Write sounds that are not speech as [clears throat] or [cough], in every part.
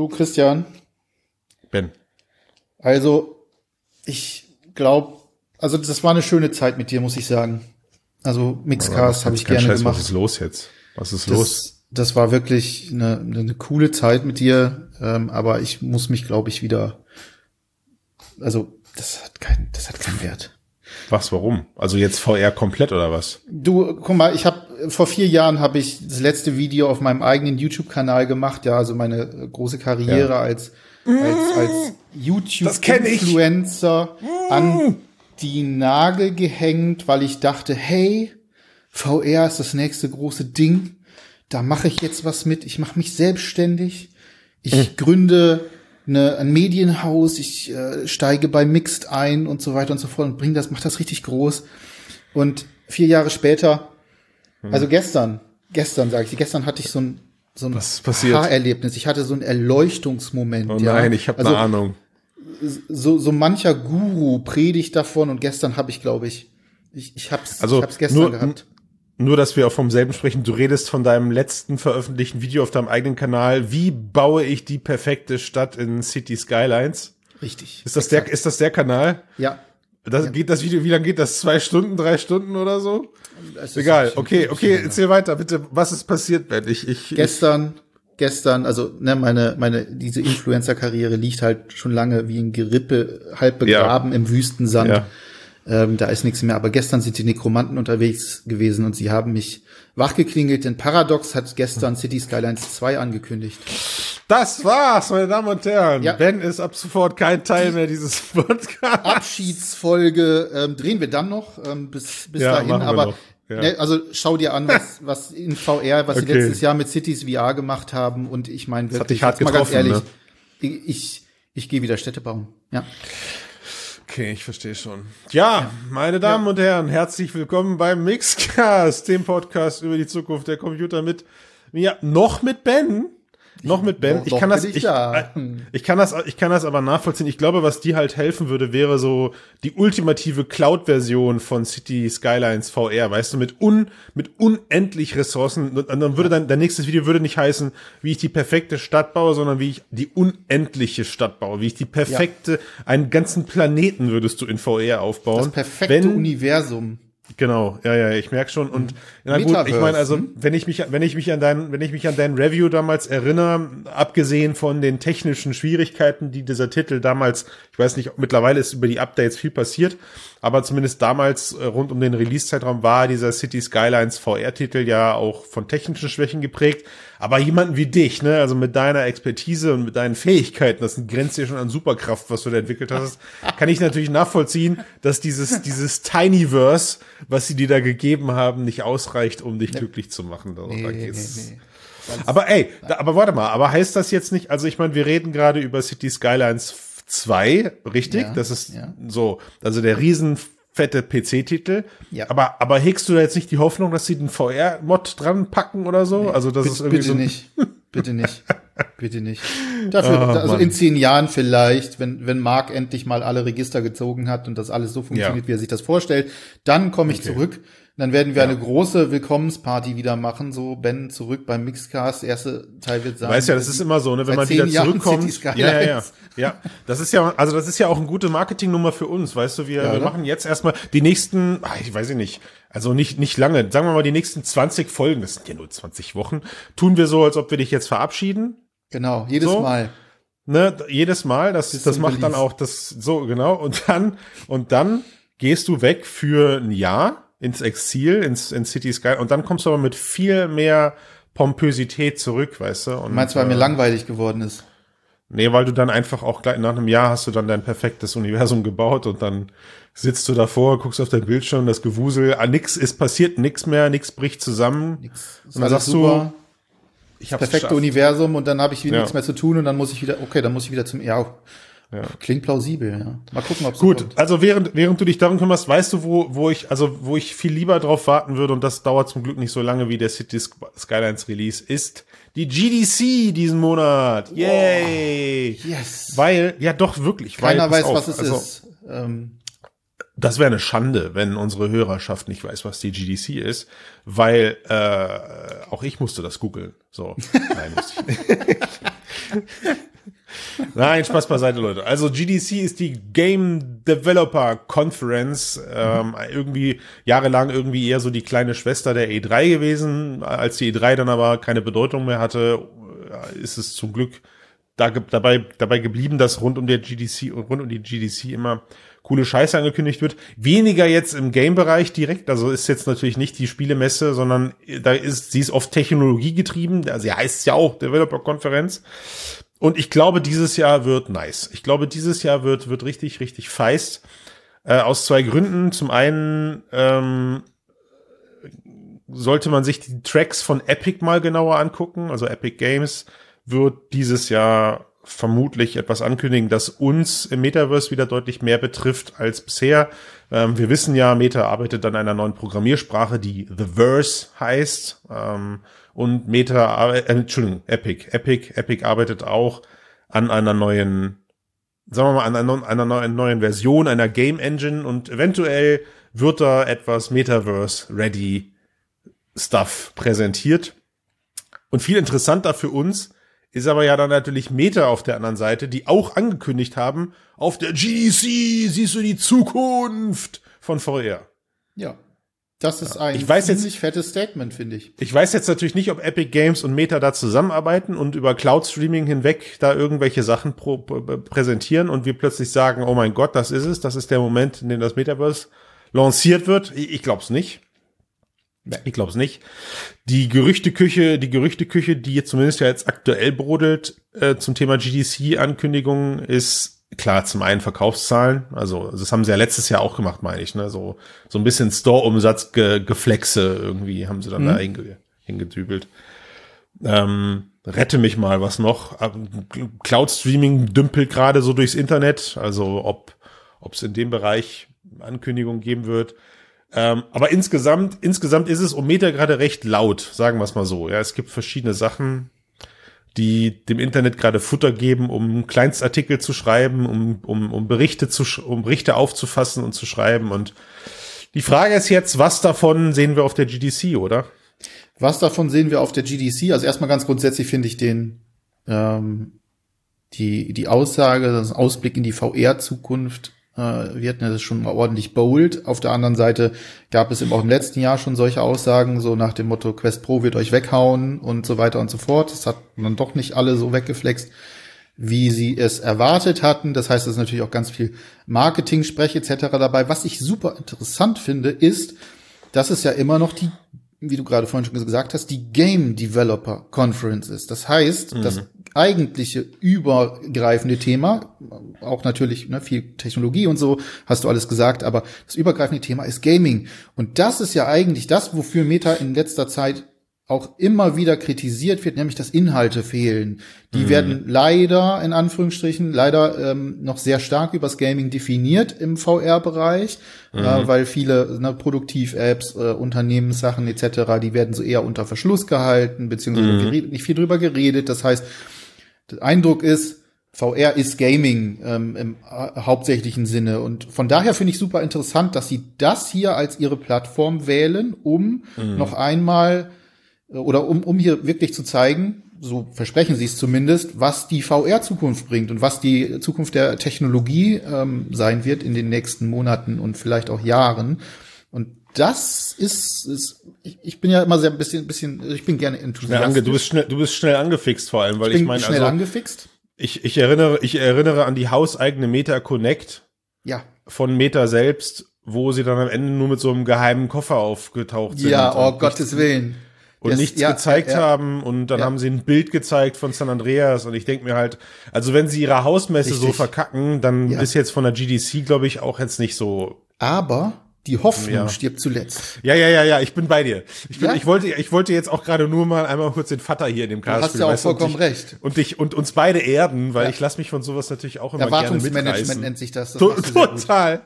Du, Christian. Ben. Also, ich glaube, also das war eine schöne Zeit mit dir, muss ich sagen. Also Mixcast habe ich gerne Scheiß, gemacht. Was ist los jetzt? Was ist das, los? Das war wirklich eine, eine coole Zeit mit dir, ähm, aber ich muss mich, glaube ich, wieder. Also das hat keinen, das hat keinen Wert. Was? Warum? Also jetzt VR komplett oder was? Du, guck mal, ich habe vor vier Jahren habe ich das letzte Video auf meinem eigenen YouTube-Kanal gemacht, ja, also meine äh, große Karriere Ja. als als, als ich. YouTube-Influencer an die Nagel gehängt, weil ich dachte, hey, VR ist das nächste große Ding. Da mache ich jetzt was mit. Ich mache mich selbstständig. Ich Hm. gründe eine, ein Medienhaus. Ich äh, steige bei Mixed ein und so weiter und so fort und bring das, mach das richtig groß. Und vier Jahre später, Hm. also gestern, gestern sage ich, gestern hatte ich so ein so ein Was passiert? Aha-Erlebnis. Ich hatte so ein Erleuchtungsmoment. Oh ja. nein, ich habe also, eine Ahnung. So, so mancher Guru predigt davon und gestern habe ich, glaube ich, ich, ich hab's, Also ich hab's gestern nur, gehabt. nur, dass wir auch vom selben sprechen. Du redest von deinem letzten veröffentlichten Video auf deinem eigenen Kanal. Wie baue ich die perfekte Stadt in City Skylines? Richtig. Ist das der, ist das der Kanal? Ja. Das, Geht das Video, wie lange geht das? Zwei Stunden, drei Stunden oder so? Egal. Okay, okay, erzähl weiter, bitte. Was ist passiert, Ben? Ich, ich, gestern, gestern, also ne, meine, diese Influencer-Karriere liegt halt schon lange wie ein Gerippe, halb begraben im Wüstensand. Ja. Ähm, da ist nichts mehr. Aber gestern sind die Nekromanten unterwegs gewesen und sie haben mich wachgeklingelt, denn Paradox hat gestern City Skylines 2 angekündigt. Das war's, meine Damen und Herren. Ja. Ben ist ab sofort kein Teil mehr dieses [laughs] Podcasts. Abschiedsfolge ähm, drehen wir dann noch ähm, bis, bis Ja, dahin, aber. Ja. ne, also schau dir an, was, was in VR, was sie Okay. letztes Jahr mit Cities VR gemacht haben und ich meine wirklich, hart jetzt mal ganz ehrlich, ne? ich, ich, ich gehe wieder Städte bauen. Ja. Okay, ich verstehe schon. Ja, meine Damen und Herren, herzlich willkommen beim Mixcast, dem Podcast über die Zukunft der Computer mit mir, noch mit Ben. Noch mit Ben. Ich kann das, ich ich, da. äh, ich kann das, ich kann das aber nachvollziehen. Ich glaube, was dir halt helfen würde, wäre so die ultimative Cloud-Version von City Skylines VR, weißt du, mit un, mit unendlich Ressourcen. Und dann würde dein, dein nächstes Video würde nicht heißen, wie ich die perfekte Stadt baue, sondern wie ich die unendliche Stadt baue, wie ich die perfekte, einen ganzen Planeten würdest du in VR aufbauen. Das perfekte wenn, Universum. Genau, ja, ja, ich merk schon. Und na gut, ich Metaverse, meine, also hm? wenn ich mich, wenn ich mich an dein, wenn ich mich an dein Review damals erinnere, abgesehen von den technischen Schwierigkeiten, die dieser Titel damals, ich weiß nicht, mittlerweile ist über die Updates viel passiert, aber zumindest damals äh, rund um den Release-Zeitraum war dieser City Skylines VR-Titel ja auch von technischen Schwächen geprägt. Aber jemanden wie dich, ne, also mit deiner Expertise und mit deinen Fähigkeiten, das grenzt ja schon an Superkraft, was du da entwickelt hast, [laughs] kann ich natürlich nachvollziehen, dass dieses, dieses Tinyverse, was sie dir da gegeben haben, nicht ausreicht, um dich glücklich zu machen. Da, da geht's. Aber ey, da, aber warte mal, aber heißt das jetzt nicht, also ich meine, wir reden gerade über City Skylines 2, richtig? Ja, das ist ja. so, also der riesen fette PC-Titel. Ja. Aber, aber hegst du da jetzt nicht die Hoffnung, dass sie den VR-Mod dran packen oder so? also das bitte, ist irgendwie bitte so. nicht. Bitte nicht. Bitte nicht. [laughs] Dafür, Ah, also Mann. in zehn Jahren vielleicht, wenn, wenn Mark endlich mal alle Register gezogen hat und das alles so funktioniert, Ja. wie er sich das vorstellt, dann komme ich zurück. Dann werden wir eine große Willkommensparty wieder machen, so Ben zurück beim Mixcast. Erste Teil wird sein. Weißt ja, das ist immer so, ne, wenn man wieder zurückkommt. Ja, ja, ja. Ja, das ist ja, also das ist ja auch eine gute Marketingnummer für uns, weißt du, wir, Ja, wir machen jetzt erstmal die nächsten, ah, ich weiß ich nicht, also nicht, nicht lange, sagen wir mal die nächsten 20 Folgen, das sind ja nur 20 Wochen, tun wir so, als ob wir dich jetzt verabschieden. Genau, jedes So. Mal. Ne, jedes Mal, das, das macht dann auch das, so, genau, und dann, und dann gehst du weg für ein Jahr ins Exil, ins, in City Sky, und dann kommst du aber mit viel mehr Pompösität zurück, weißt du? Und, Meinst du, weil mir äh, langweilig geworden ist? Nee, weil du dann einfach auch gleich nach einem Jahr hast du dann dein perfektes Universum gebaut und dann sitzt du davor, guckst auf dein Bildschirm, das Gewusel, ah, nix ist passiert, nix mehr, nix bricht zusammen. Nix. Und dann sagst du, ich hab's perfekte geschafft. Universum und dann habe ich wieder Ja. nichts mehr zu tun und dann muss ich wieder, okay, dann muss ich wieder zum, ja, Ja. klingt plausibel, ja. Mal gucken, ob es Gut, kommt. also während, während du dich darum kümmerst, weißt du, wo, wo ich, also wo ich viel lieber drauf warten würde, und das dauert zum Glück nicht so lange wie der City Sk- Skylines Release, ist die GDC diesen Monat. Yay! Yes. Weil, ja doch, wirklich. Keiner weil, weiß, auf, was es also, ist. Ähm, Das wäre eine Schande, wenn unsere Hörerschaft nicht weiß, was die GDC ist, weil äh, auch ich musste das googeln. So, [laughs] nein, musste ich nicht. [laughs] Nein, Spaß beiseite, Leute. Also GDC ist die Game Developer Conference. Ähm, irgendwie jahrelang irgendwie eher so die kleine Schwester der E3 gewesen. Als die E3 dann aber keine Bedeutung mehr hatte, ist es zum Glück da, dabei, dabei geblieben, dass rund um der GDC rund um die GDC immer coole Scheiße angekündigt wird. Weniger jetzt im Game-Bereich direkt, also ist jetzt natürlich nicht die Spielemesse, sondern da ist, sie ist oft Technologie getrieben, also heißt ja auch Developer-Konferenz. Und ich glaube, dieses Jahr wird nice. Ich glaube, dieses Jahr wird, wird richtig, richtig feist. Äh, aus zwei Gründen. Zum einen ähm, sollte man sich die Tracks von Epic mal genauer angucken. Also Epic Games wird dieses Jahr vermutlich etwas ankündigen, das uns im Metaverse wieder deutlich mehr betrifft als bisher. Ähm, wir wissen ja, Meta arbeitet an einer neuen Programmiersprache, die The Verse heißt. Ähm, und Meta, äh, Entschuldigung, Epic. Epic, Epic arbeitet auch an einer neuen, sagen wir mal, an einer, einer neuen, neuen Version, einer Game Engine und eventuell wird da etwas Metaverse-ready Stuff präsentiert. Und viel interessanter für uns ist aber ja dann natürlich Meta auf der anderen Seite, die auch angekündigt haben, auf der GDC siehst du die Zukunft von VR. Ja. Das ist ein ich weiß ziemlich jetzt, fettes Statement, finde ich. Ich weiß jetzt natürlich nicht, ob Epic Games und Meta da zusammenarbeiten und über Cloud Streaming hinweg da irgendwelche Sachen pro, präsentieren und wir plötzlich sagen, oh mein Gott, das ist es, das ist der Moment, in dem das Metaverse lanciert wird. Ich, ich glaube es nicht. Ich glaube es nicht. Die Gerüchteküche, die Gerüchteküche, die jetzt zumindest ja jetzt aktuell brodelt äh, zum Thema GDC-Ankündigung, ist klar zum einen Verkaufszahlen. Also das haben sie ja letztes Jahr auch gemacht, meine ich. Ne? So so ein bisschen Store-Umsatz ge Geflexe irgendwie haben sie dann mhm. da hinge hingedübelt. Ähm, rette mich mal, was noch? Cloud Streaming dümpelt gerade so durchs Internet. Also ob ob es in dem Bereich Ankündigungen geben wird. Ähm, aber insgesamt, insgesamt ist es um Meter gerade recht laut, sagen wir es mal so. Ja, es gibt verschiedene Sachen, die dem Internet gerade Futter geben, um Kleinstartikel zu schreiben, um, um, um Berichte zu, um Berichte aufzufassen und zu schreiben. Und die Frage ist jetzt, was davon sehen wir auf der GDC, oder? Was davon sehen wir auf der GDC? Also erstmal ganz grundsätzlich finde ich den, ähm, die, die Aussage, das Ausblick in die VR-Zukunft äh, wir hatten ja das schon mal ordentlich bold. Auf der anderen Seite gab es eben auch im letzten Jahr schon solche Aussagen, so nach dem Motto, Quest Pro wird euch weghauen und so weiter und so fort. Das hat man doch nicht alle so weggeflext, wie sie es erwartet hatten. Das heißt, es ist natürlich auch ganz viel Marketing-Sprech etc. dabei. Was ich super interessant finde, ist, dass es ja immer noch die wie du gerade vorhin schon gesagt hast, die Game Developer Conference ist. Das heißt, mhm. das eigentliche übergreifende Thema, auch natürlich ne, viel Technologie und so, hast du alles gesagt, aber das übergreifende Thema ist Gaming. Und das ist ja eigentlich das, wofür Meta in letzter Zeit auch immer wieder kritisiert wird, nämlich dass Inhalte fehlen. Die mhm. werden leider, in Anführungsstrichen, leider ähm, noch sehr stark übers Gaming definiert im VR-Bereich, mhm. äh, weil viele ne, Produktiv-Apps, äh, Unternehmenssachen etc., die werden so eher unter Verschluss gehalten, beziehungsweise mhm. nicht viel drüber geredet. Das heißt, der Eindruck ist, VR ist Gaming ähm, im äh, hauptsächlichen Sinne. Und von daher finde ich super interessant, dass sie das hier als ihre Plattform wählen, um mhm. noch einmal äh, oder um, um hier wirklich zu zeigen, so versprechen sie es zumindest, was die VR-Zukunft bringt und was die Zukunft der Technologie ähm, sein wird in den nächsten Monaten und vielleicht auch Jahren. Und das ist, ist ich, ich bin ja immer sehr ein bisschen, bisschen, ich bin gerne enthusiastisch. Du bist schnell, du bist schnell angefixt vor allem, weil ich, ich meine, schnell also, angefixt. Ich, ich erinnere, ich erinnere an die hauseigene Meta Connect. Ja. Von Meta selbst, wo sie dann am Ende nur mit so einem geheimen Koffer aufgetaucht sind. Ja, oh Gottes Willen und das, nichts ja, gezeigt ja, ja. haben und dann haben sie ein Bild gezeigt von San Andreas und ich denke mir halt, also wenn sie ihre Hausmesse Richtig. so verkacken, dann ist jetzt von der GDC, glaube ich, auch jetzt nicht so. Aber die Hoffnung ja. stirbt zuletzt. Ja, ja, ja, ja, ich bin bei dir. Ich, bin, ja? ich wollte, ich wollte jetzt auch gerade nur mal einmal kurz den Vater hier in dem Cast spielen. Du hast ja auch vollkommen und recht. Und dich und uns beide erden, weil ja. ich lasse mich von sowas natürlich auch immer gerne mitreißen. Erwartungsmanagement nennt sich das. das to total.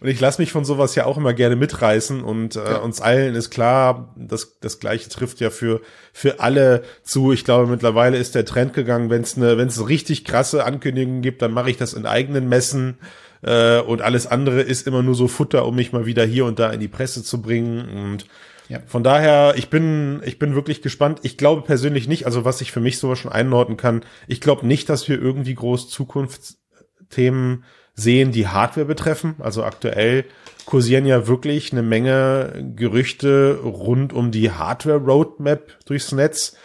Und ich lasse mich von sowas ja auch immer gerne mitreißen und äh, uns allen ist klar, das das gleiche trifft ja für für alle zu. Ich glaube mittlerweile ist der Trend gegangen, wenn es eine wenn es richtig krasse Ankündigungen gibt, dann mache ich das in eigenen Messen äh, und alles andere ist immer nur so Futter, um mich mal wieder hier und da in die Presse zu bringen. Und Ja. Von daher, ich bin, ich bin wirklich gespannt. Ich glaube persönlich nicht, also was ich für mich sowas schon einordnen kann, ich glaube nicht, dass wir irgendwie groß Zukunftsthemen sehen, die Hardware betreffen. Also aktuell kursieren ja wirklich eine Menge Gerüchte rund um die Hardware-Roadmap durchs Netz,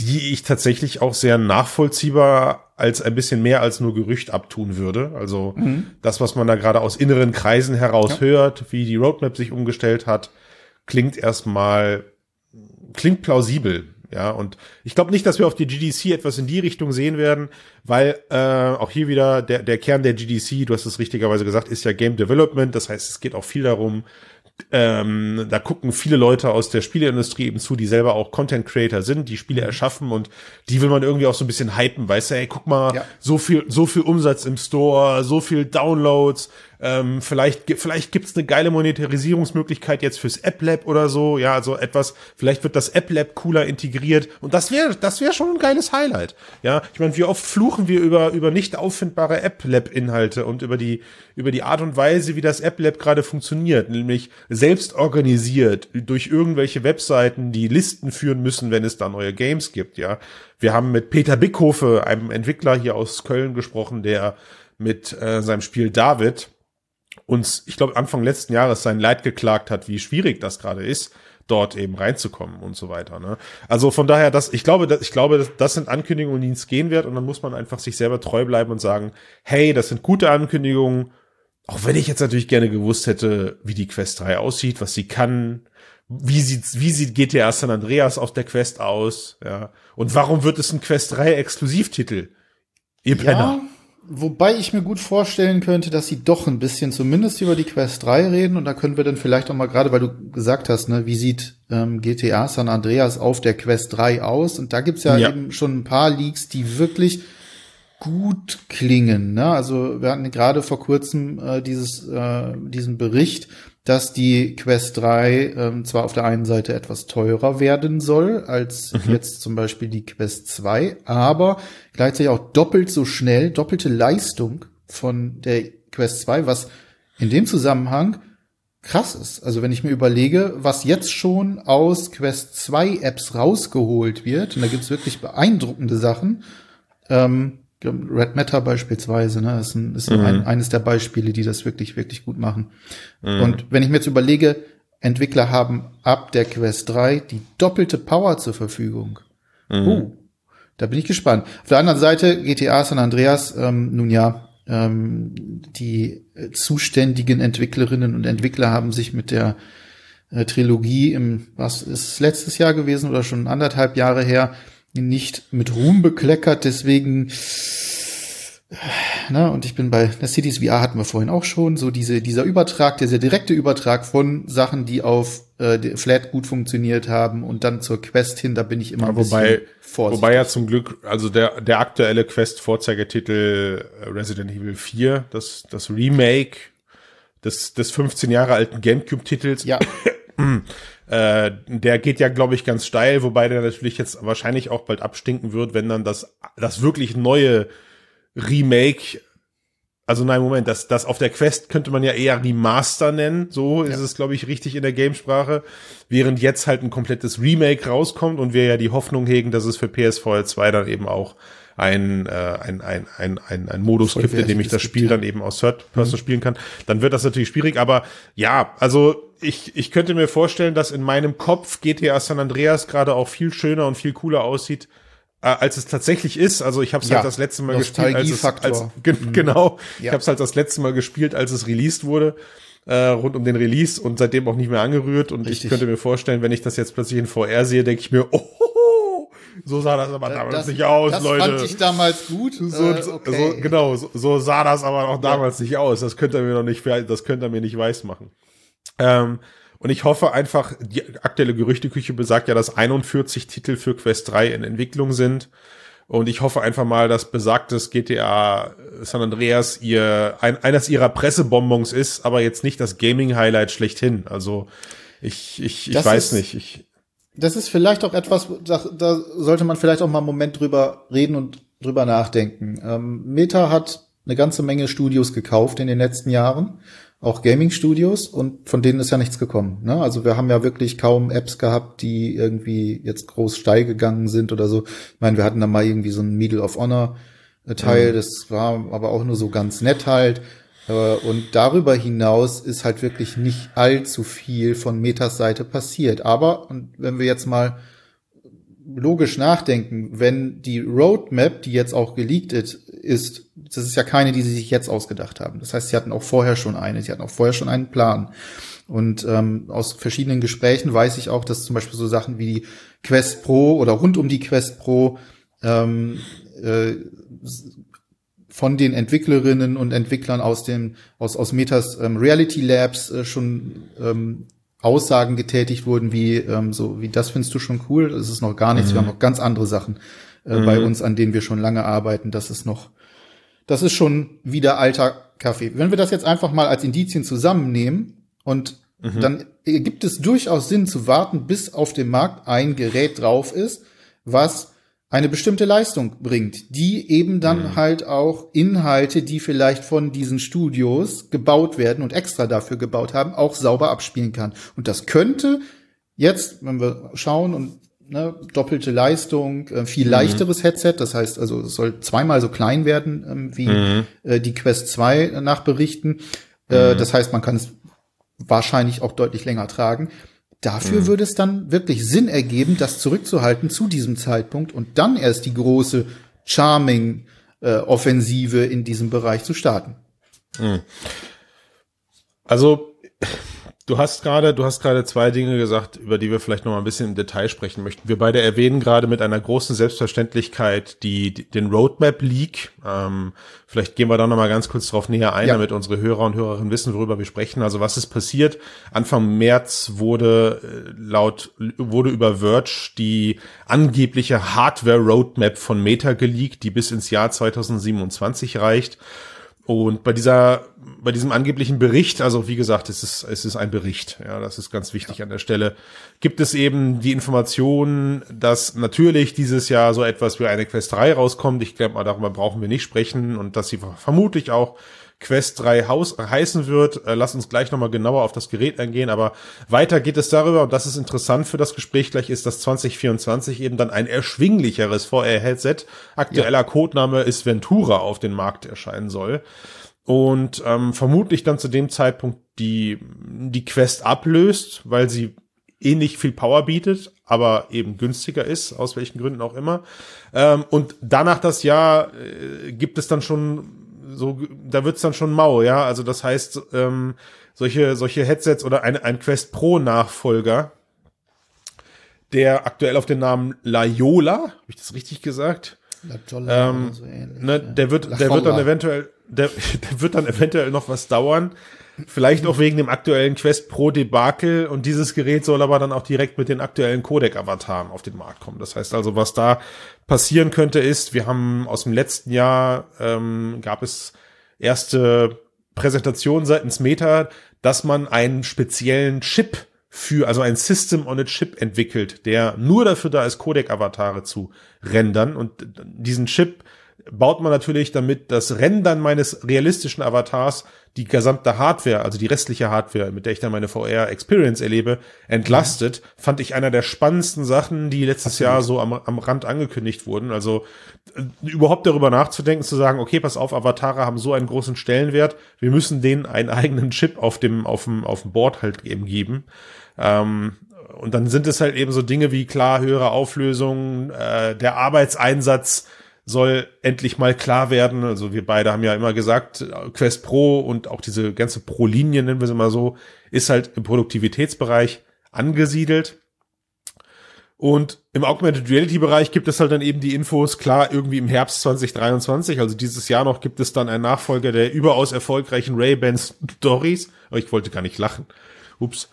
die ich tatsächlich auch sehr nachvollziehbar als ein bisschen mehr als nur Gerücht abtun würde. Also mhm. das, was man da gerade aus inneren Kreisen heraus ja. hört, wie die Roadmap sich umgestellt hat, klingt erstmal, klingt plausibel. Ja, und ich glaube nicht, dass wir auf die GDC etwas in die Richtung sehen werden, weil äh, auch hier wieder der, der Kern der GDC, du hast es richtigerweise gesagt, ist ja Game Development. Das heißt, es geht auch viel darum, ähm, da gucken viele Leute aus der Spieleindustrie eben zu, die selber auch Content Creator sind, die Spiele mhm. erschaffen und die will man irgendwie auch so ein bisschen hypen, weißt du, ey, guck mal, ja. so viel, so viel Umsatz im Store, so viel Downloads, ähm, vielleicht, vielleicht gibt's eine geile Monetarisierungsmöglichkeit jetzt fürs App Lab oder so. Ja, also etwas, vielleicht wird das App Lab cooler integriert. Und das wäre, das wäre schon ein geiles Highlight. Ja, ich meine, wie oft fluchen wir über, über nicht auffindbare App Lab Inhalte und über die, über die Art und Weise, wie das App Lab gerade funktioniert. Nämlich selbst organisiert durch irgendwelche Webseiten, die Listen führen müssen, wenn es da neue Games gibt. Ja, wir haben mit Peter Bickhofe, einem Entwickler hier aus Köln gesprochen, der mit äh, seinem Spiel David uns, ich glaube, Anfang letzten Jahres sein Leid geklagt hat, wie schwierig das gerade ist, dort eben reinzukommen und so weiter. Ne? Also von daher, das, ich glaube, das, ich glaube, das, sind Ankündigungen, die es gehen wird und dann muss man einfach sich selber treu bleiben und sagen, hey, das sind gute Ankündigungen, auch wenn ich jetzt natürlich gerne gewusst hätte, wie die Quest 3 aussieht, was sie kann, wie sieht, wie sieht GTA San Andreas auf der Quest aus, ja. Und warum wird es ein Quest 3 Exklusivtitel? Ihr Penner. Ja, Wobei ich mir gut vorstellen könnte, dass sie doch ein bisschen zumindest über die Quest 3 reden und da können wir dann vielleicht auch mal gerade, weil du gesagt hast, ne, wie sieht ähm, GTA San Andreas auf der Quest 3 aus? Und da gibt's ja, ja. eben schon ein paar Leaks, die wirklich gut klingen. Ne? Also wir hatten gerade vor kurzem äh, dieses, äh, diesen Bericht, dass die Quest 3 ähm, zwar auf der einen Seite etwas teurer werden soll als mhm. jetzt zum Beispiel die Quest 2, aber gleichzeitig auch doppelt so schnell, doppelte Leistung von der Quest 2, was in dem Zusammenhang krass ist. Also wenn ich mir überlege, was jetzt schon aus Quest 2 Apps rausgeholt wird, und da gibt's wirklich beeindruckende Sachen, ähm, Red Matter beispielsweise, ne, ist, ein, ist mhm. ein, eines der Beispiele, die das wirklich, wirklich gut machen. Mhm. Und wenn ich mir jetzt überlege, Entwickler haben ab der Quest 3 die doppelte Power zur Verfügung. Mhm. Uh, da bin ich gespannt. Auf der anderen Seite, GTA San Andreas, ähm, nun ja, ähm, die zuständigen Entwicklerinnen und Entwickler haben sich mit der äh, Trilogie im, was ist letztes Jahr gewesen oder schon anderthalb Jahre her, nicht mit Ruhm bekleckert, deswegen na, und ich bin bei der Cities VR hatten wir vorhin auch schon, so diese, dieser Übertrag, dieser direkte Übertrag von Sachen, die auf äh, Flat gut funktioniert haben und dann zur Quest hin, da bin ich immer ja, wobei, vorsichtig. Wobei ja zum Glück, also der, der aktuelle Quest-Vorzeigetitel äh, Resident Evil 4, das, das Remake des, des 15 Jahre alten Gamecube-Titels, ja. [laughs] Äh, der geht ja, glaube ich, ganz steil, wobei der natürlich jetzt wahrscheinlich auch bald abstinken wird, wenn dann das, das wirklich neue Remake also nein, Moment, das, das auf der Quest könnte man ja eher Remaster nennen, so ja. ist es, glaube ich, richtig in der Gamesprache, während jetzt halt ein komplettes Remake rauskommt und wir ja die Hoffnung hegen, dass es für PSVR 2 dann eben auch ein, äh, ein, ein, ein, ein, ein Modus gibt, in dem ich das Spiel dann eben aus Third Person mhm. spielen kann, dann wird das natürlich schwierig, aber ja, also ich, ich könnte mir vorstellen, dass in meinem Kopf GTA San Andreas gerade auch viel schöner und viel cooler aussieht, äh, als es tatsächlich ist. Also ich habe es ja, halt das letzte Mal gespielt, als es, als, [laughs] mhm. genau, ja. ich habe es halt das letzte Mal gespielt, als es released wurde. Äh, rund um den Release und seitdem auch nicht mehr angerührt. Und Richtig. ich könnte mir vorstellen, wenn ich das jetzt plötzlich in VR sehe, denke ich mir, [laughs] oh, so sah das aber damals das, nicht aus, das Leute. Das fand ich damals gut. So, äh, okay. so genau, so, so, sah das aber auch damals ja. nicht aus. Das könnte er mir noch nicht, das könnte er mir nicht weiß machen. Ähm, und ich hoffe einfach, die aktuelle Gerüchteküche besagt ja, dass 41 Titel für Quest 3 in Entwicklung sind. Und ich hoffe einfach mal, dass besagtes GTA San Andreas ihr ein, eines ihrer Pressebonbons ist, aber jetzt nicht das Gaming-Highlight schlechthin. Also ich, ich, ich weiß ist, nicht. Ich, das ist vielleicht auch etwas, da, da sollte man vielleicht auch mal einen Moment drüber reden und drüber nachdenken. Ähm, Meta hat eine ganze Menge Studios gekauft in den letzten Jahren auch Gaming-Studios und von denen ist ja nichts gekommen. Ne? Also wir haben ja wirklich kaum Apps gehabt, die irgendwie jetzt groß steil gegangen sind oder so. Ich meine, wir hatten da mal irgendwie so ein Medal of Honor äh, Teil, mhm. das war aber auch nur so ganz nett halt. Äh, und darüber hinaus ist halt wirklich nicht allzu viel von Metas Seite passiert. Aber, und wenn wir jetzt mal logisch nachdenken, wenn die Roadmap, die jetzt auch geleakt ist, das ist ja keine, die sie sich jetzt ausgedacht haben. Das heißt, sie hatten auch vorher schon eine, sie hatten auch vorher schon einen Plan. Und ähm, aus verschiedenen Gesprächen weiß ich auch, dass zum Beispiel so Sachen wie die Quest Pro oder rund um die Quest Pro ähm, äh, von den Entwicklerinnen und Entwicklern aus dem aus aus Metas ähm, Reality Labs äh, schon ähm, Aussagen getätigt wurden, wie ähm, so wie das findest du schon cool. Das ist noch gar nichts. Mhm. Wir haben noch ganz andere Sachen äh, mhm. bei uns, an denen wir schon lange arbeiten. Das ist noch, das ist schon wieder alter Kaffee. Wenn wir das jetzt einfach mal als Indizien zusammennehmen und mhm. dann gibt es durchaus Sinn zu warten, bis auf dem Markt ein Gerät drauf ist, was eine bestimmte Leistung bringt, die eben dann mhm. halt auch Inhalte, die vielleicht von diesen Studios gebaut werden und extra dafür gebaut haben, auch sauber abspielen kann. Und das könnte jetzt, wenn wir schauen und ne, doppelte Leistung, äh, viel mhm. leichteres Headset, das heißt also, es soll zweimal so klein werden ähm, wie mhm. äh, die Quest 2 nach Berichten. Äh, mhm. das heißt, man kann es wahrscheinlich auch deutlich länger tragen. Dafür mhm. würde es dann wirklich Sinn ergeben, das zurückzuhalten zu diesem Zeitpunkt und dann erst die große Charming-Offensive äh, in diesem Bereich zu starten. Mhm. Also Du hast gerade, du hast gerade zwei Dinge gesagt, über die wir vielleicht noch mal ein bisschen im Detail sprechen möchten. Wir beide erwähnen gerade mit einer großen Selbstverständlichkeit die, die den Roadmap Leak. Ähm, vielleicht gehen wir da noch mal ganz kurz drauf näher ein, ja. damit unsere Hörer und Hörerinnen wissen, worüber wir sprechen. Also was ist passiert? Anfang März wurde äh, laut wurde über Verge die angebliche Hardware Roadmap von Meta geleakt, die bis ins Jahr 2027 reicht. Und bei dieser, bei diesem angeblichen Bericht, also wie gesagt, es ist, es ist ein Bericht, ja, das ist ganz wichtig ja. an der Stelle, gibt es eben die Information, dass natürlich dieses Jahr so etwas wie eine Quest 3 rauskommt. Ich glaube mal, darüber brauchen wir nicht sprechen und dass sie vermutlich auch Quest 3 Haus heißen wird. Äh, lass uns gleich nochmal genauer auf das Gerät eingehen, aber weiter geht es darüber, und das ist interessant für das Gespräch gleich, ist, dass 2024 eben dann ein erschwinglicheres VR-Headset, aktueller ja. Codename ist Ventura, auf den Markt erscheinen soll. Und ähm, vermutlich dann zu dem Zeitpunkt die, die Quest ablöst, weil sie ähnlich viel Power bietet, aber eben günstiger ist, aus welchen Gründen auch immer. Ähm, und danach das Jahr äh, gibt es dann schon so, da wird's dann schon mau, ja. Also das heißt, ähm, solche, solche Headsets oder ein, ein Quest Pro Nachfolger, der aktuell auf den Namen Layola, habe ich das richtig gesagt? Ähm, so ähnlich, ne, der wird, der wird dann eventuell, der, [laughs] der wird dann eventuell noch was dauern. Vielleicht auch wegen dem aktuellen Quest Pro Debakel und dieses Gerät soll aber dann auch direkt mit den aktuellen Codec-Avataren auf den Markt kommen. Das heißt also, was da passieren könnte, ist, wir haben aus dem letzten Jahr ähm, gab es erste Präsentationen seitens Meta, dass man einen speziellen Chip für, also ein System on a Chip entwickelt, der nur dafür da ist, Codec-Avatare zu rendern und diesen Chip baut man natürlich, damit das Rendern meines realistischen Avatars die gesamte Hardware, also die restliche Hardware, mit der ich dann meine VR-Experience erlebe, entlastet, mhm. fand ich einer der spannendsten Sachen, die letztes Absolut. Jahr so am, am Rand angekündigt wurden. Also äh, überhaupt darüber nachzudenken, zu sagen, okay, pass auf, Avatare haben so einen großen Stellenwert, wir müssen denen einen eigenen Chip auf dem, auf dem, auf dem Board halt eben geben. Ähm, und dann sind es halt eben so Dinge wie klar höhere Auflösung, äh, der Arbeitseinsatz, soll endlich mal klar werden. Also wir beide haben ja immer gesagt, Quest Pro und auch diese ganze Pro-Linie, nennen wir sie mal so, ist halt im Produktivitätsbereich angesiedelt. Und im Augmented Reality Bereich gibt es halt dann eben die Infos, klar, irgendwie im Herbst 2023, also dieses Jahr noch, gibt es dann einen Nachfolger der überaus erfolgreichen Ray-Ban Stories. Aber ich wollte gar nicht lachen. Ups.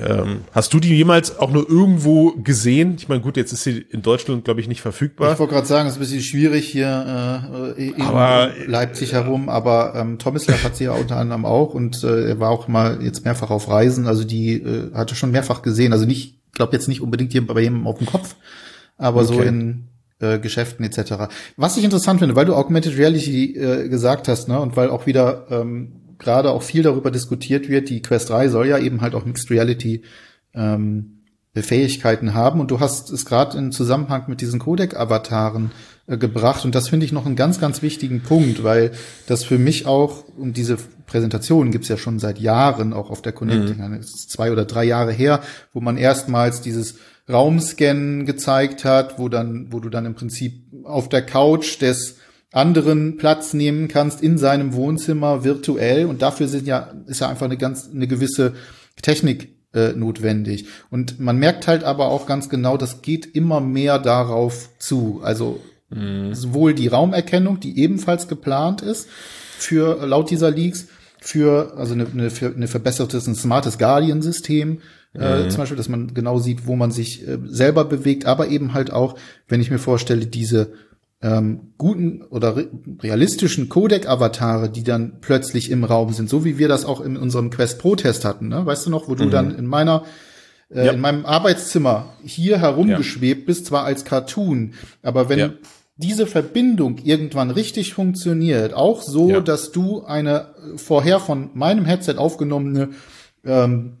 Ähm, hast du die jemals auch nur irgendwo gesehen? Ich meine, gut, jetzt ist sie in Deutschland, glaube ich, nicht verfügbar. Ich wollte gerade sagen, es ist ein bisschen schwierig hier äh, in aber, Leipzig herum, aber ähm, Tomislav hat sie ja unter anderem auch und äh, er war auch mal jetzt mehrfach auf Reisen, also die äh, hatte schon mehrfach gesehen, also nicht, glaube jetzt nicht unbedingt hier bei jemandem auf dem Kopf, aber okay. so in äh, Geschäften etc. Was ich interessant finde, weil du Augmented Reality äh, gesagt hast, ne, und weil auch wieder ähm, gerade auch viel darüber diskutiert wird, die Quest 3 soll ja eben halt auch Mixed Reality ähm, Fähigkeiten haben. Und du hast es gerade im Zusammenhang mit diesen Codec-Avataren äh, gebracht. Und das finde ich noch einen ganz, ganz wichtigen Punkt, weil das für mich auch, und diese Präsentation gibt's ja schon seit Jahren auch auf der Connecting, mhm. das ist zwei oder drei Jahre her, wo man erstmals dieses Raumscannen gezeigt hat, wo dann, wo du dann im Prinzip auf der Couch des anderen Platz nehmen kannst in seinem Wohnzimmer virtuell und dafür sind ja ist ja einfach eine ganz eine gewisse Technik äh, notwendig. Und man merkt halt aber auch ganz genau, das geht immer mehr darauf zu. Also mhm. sowohl die Raumerkennung, die ebenfalls geplant ist, für laut dieser Leaks, für also eine, eine, eine verbessertes, ein smartes Guardian-System, äh, mhm. zum Beispiel, dass man genau sieht, wo man sich äh, selber bewegt, aber eben halt auch, wenn ich mir vorstelle, diese ähm, guten oder re realistischen Codec-Avatare, die dann plötzlich im Raum sind, so wie wir das auch in unserem Quest Pro-Test hatten, ne? Weißt du noch, wo du mhm. dann in meiner äh, ja. in meinem Arbeitszimmer hier herumgeschwebt ja. bist, zwar als Cartoon, aber wenn ja. diese Verbindung irgendwann richtig funktioniert, auch so, dass du eine vorher von meinem Headset aufgenommene ähm,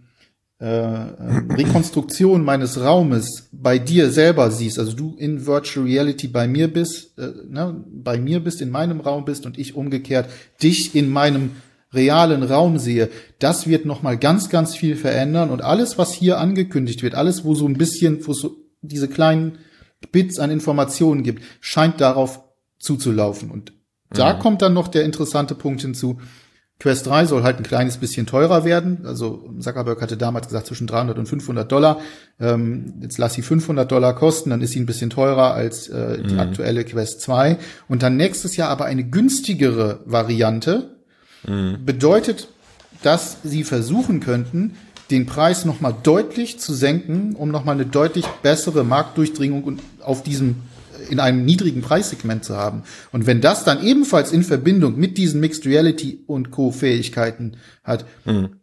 äh, ähm, Rekonstruktion meines Raumes bei dir selber siehst, also du in Virtual Reality bei mir bist, äh, ne, bei mir bist, in meinem Raum bist und ich umgekehrt dich in meinem realen Raum sehe, das wird noch mal ganz, ganz viel verändern und alles, was hier angekündigt wird, alles, wo so ein bisschen, wo so diese kleinen Bits an Informationen gibt, scheint darauf zuzulaufen und da mhm. kommt dann noch der interessante Punkt hinzu. Quest 3 soll halt ein kleines bisschen teurer werden. Also Zuckerberg hatte damals gesagt zwischen 300 und 500 Dollar. Ähm, jetzt lass sie 500 Dollar kosten, dann ist sie ein bisschen teurer als äh, die mhm. aktuelle Quest 2. Und dann nächstes Jahr aber eine günstigere Variante. Mhm. Bedeutet, dass sie versuchen könnten, den Preis noch mal deutlich zu senken, um noch mal eine deutlich bessere Marktdurchdringung auf diesem in einem niedrigen Preissegment zu haben. Und wenn das dann ebenfalls in Verbindung mit diesen Mixed Reality und Co-Fähigkeiten hat, mhm.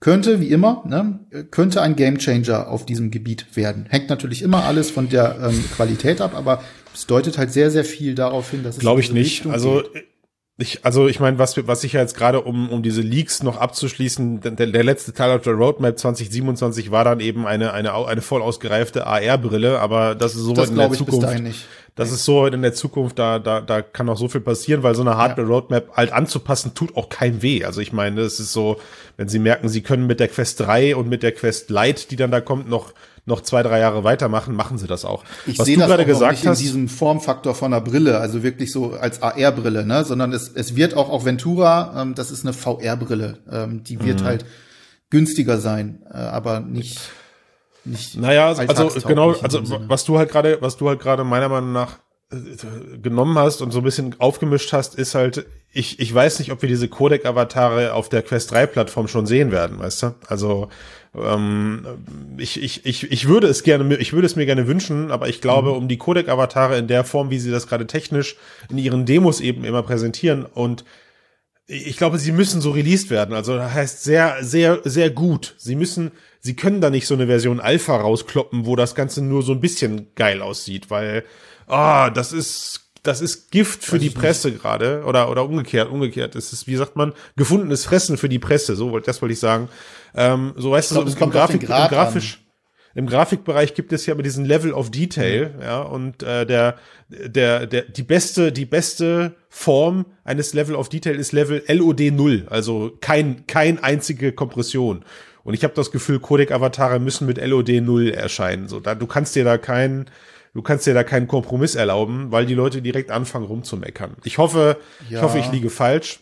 könnte, wie immer, ne, könnte ein Gamechanger auf diesem Gebiet werden. Hängt natürlich immer alles von der ähm, Qualität ab, aber es deutet halt sehr, sehr viel darauf hin, dass es glaube ich nicht. Richtung also geht. Ich, also ich meine, was, was ich ja jetzt gerade, um, um diese Leaks noch abzuschließen, der, der letzte Teil auf der Roadmap 2027 war dann eben eine, eine, eine voll ausgereifte AR-Brille, aber das ist so das in der Zukunft. Das ist so in der Zukunft, da, da, da kann noch so viel passieren, weil so eine Hardware-Roadmap halt anzupassen, tut auch kein weh. Also ich meine, es ist so, wenn sie merken, sie können mit der Quest 3 und mit der Quest Lite, die dann da kommt, noch noch zwei, drei Jahre weitermachen, machen sie das auch. Ich sehe das gerade gesagt nicht hast, in diesem Formfaktor von einer Brille, also wirklich so als AR-Brille, ne? sondern es, es wird auch auch Ventura, ähm, das ist eine VR-Brille, ähm, die wird mhm. halt günstiger sein, äh, aber nicht nicht. Naja, also, also genau, also was du halt gerade, was du halt gerade meiner Meinung nach äh, genommen hast und so ein bisschen aufgemischt hast, ist halt, ich, ich weiß nicht, ob wir diese Codec-Avatare auf der Quest 3-Plattform schon sehen werden, weißt du? Also ähm, ich, ich, ich, ich würde es gerne, ich würde es mir gerne wünschen, aber ich glaube, mhm. um die Codec-Avatare in der Form, wie sie das gerade technisch in ihren Demos eben immer präsentieren und ich glaube, sie müssen so released werden. Also das heißt sehr, sehr, sehr gut. Sie müssen, sie können da nicht so eine Version Alpha rauskloppen, wo das Ganze nur so ein bisschen geil aussieht, weil ah, das ist das ist Gift für Weiß die Presse gerade oder oder umgekehrt umgekehrt. Es ist wie sagt man gefundenes Fressen für die Presse so das wollte ich sagen. Ähm, so weißt glaub, du so im, Grafik, im grafisch im Grafikbereich gibt es ja immer diesen Level of Detail mhm. ja und äh, der der der die beste die beste Form eines Level of Detail ist Level LOD 0 also kein kein einzige Kompression. Und ich habe das Gefühl Codec Avatare müssen mit LOD 0 erscheinen so. Da du kannst dir da keinen du kannst dir da keinen Kompromiss erlauben, weil die Leute direkt anfangen rumzumeckern. Ich hoffe, ja. ich hoffe, ich liege falsch.